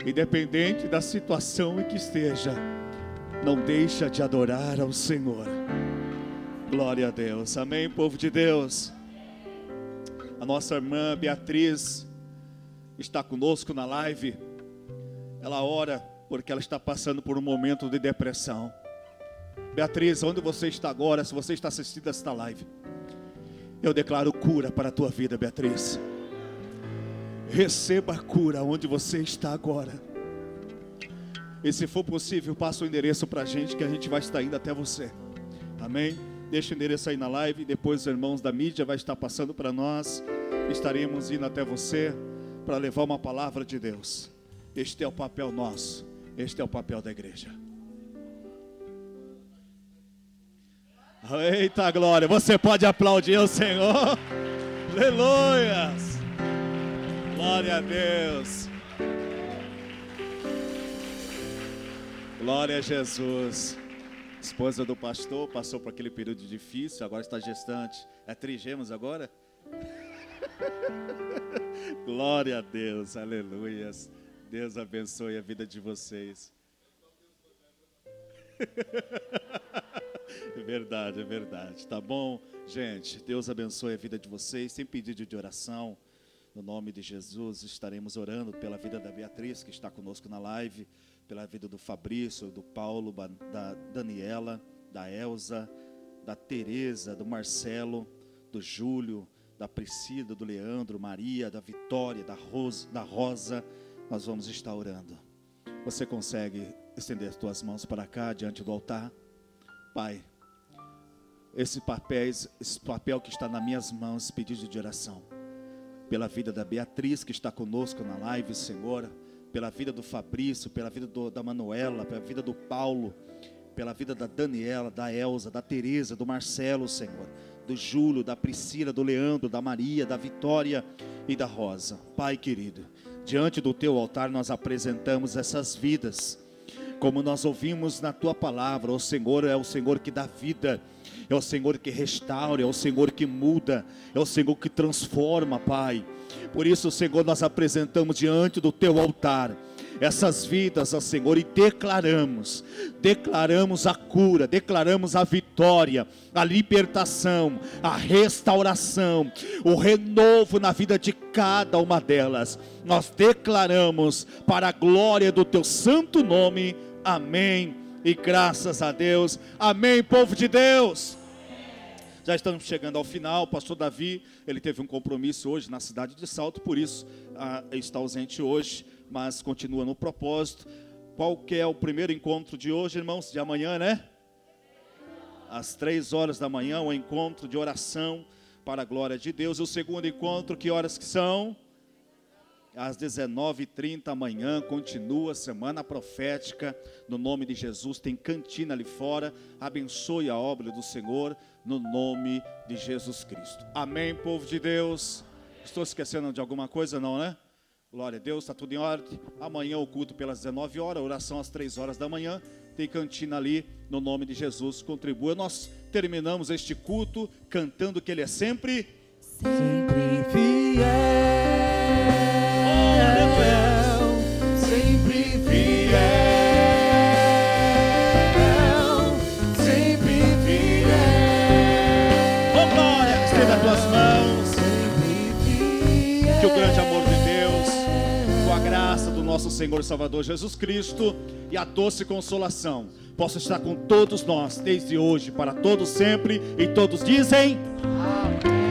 Independente da situação em que esteja, não deixa de adorar ao Senhor. Glória a Deus. Amém, povo de Deus. A nossa irmã Beatriz está conosco na live. Ela ora porque ela está passando por um momento de depressão. Beatriz, onde você está agora? Se você está assistindo esta live, eu declaro cura para a tua vida, Beatriz. Receba a cura onde você está agora. E se for possível, passa o endereço para a gente que a gente vai estar indo até você. Amém? Deixa o endereço aí na live. Depois os irmãos da mídia vai estar passando para nós. Estaremos indo até você para levar uma palavra de Deus. Este é o papel nosso. Este é o papel da igreja. Eita glória, você pode aplaudir o Senhor. [laughs] Aleluias. Glória a Deus. Glória a Jesus. Esposa do pastor passou por aquele período difícil, agora está gestante. É trigêmeos agora? [laughs] Glória a Deus, aleluias. Deus abençoe a vida de vocês. [laughs] É verdade, é verdade. Tá bom, gente? Deus abençoe a vida de vocês. Sem pedido de oração, no nome de Jesus, estaremos orando pela vida da Beatriz, que está conosco na live, pela vida do Fabrício, do Paulo, da Daniela, da Elza, da Tereza, do Marcelo, do Júlio, da Priscila, do Leandro, Maria, da Vitória, da Rosa, da Rosa. Nós vamos estar orando. Você consegue estender as tuas mãos para cá diante do altar? Pai, esse papel, esse papel que está nas minhas mãos, pedido de oração, pela vida da Beatriz que está conosco na live, Senhor, pela vida do Fabrício, pela vida do, da Manuela, pela vida do Paulo, pela vida da Daniela, da Elza, da Teresa, do Marcelo, Senhor, do Júlio, da Priscila, do Leandro, da Maria, da Vitória e da Rosa. Pai querido, diante do teu altar nós apresentamos essas vidas. Como nós ouvimos na tua palavra, o Senhor é o Senhor que dá vida é o Senhor que restaura, é o Senhor que muda, é o Senhor que transforma, Pai. Por isso, Senhor, nós apresentamos diante do teu altar essas vidas, Senhor, e declaramos, declaramos a cura, declaramos a vitória, a libertação, a restauração, o renovo na vida de cada uma delas. Nós declaramos para a glória do teu santo nome. Amém. E graças a Deus. Amém, povo de Deus. Já estamos chegando ao final. O pastor Davi, ele teve um compromisso hoje na cidade de Salto, por isso ah, está ausente hoje, mas continua no propósito. Qual que é o primeiro encontro de hoje, irmãos? De amanhã, né? Às três horas da manhã, o um encontro de oração para a glória de Deus. E o segundo encontro, que horas que são? às 19h30 amanhã, continua a semana profética, no nome de Jesus, tem cantina ali fora, abençoe a obra do Senhor, no nome de Jesus Cristo. Amém, povo de Deus. Estou esquecendo de alguma coisa, não, né? Glória a Deus, está tudo em ordem. Amanhã o culto pelas 19 horas, oração às 3 horas da manhã. Tem cantina ali, no nome de Jesus, contribua. Nós terminamos este culto cantando que Ele é sempre, sempre fiel. Nosso Senhor e Salvador Jesus Cristo e a doce consolação possa estar com todos nós, desde hoje, para todos sempre, e todos dizem: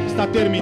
Está terminado.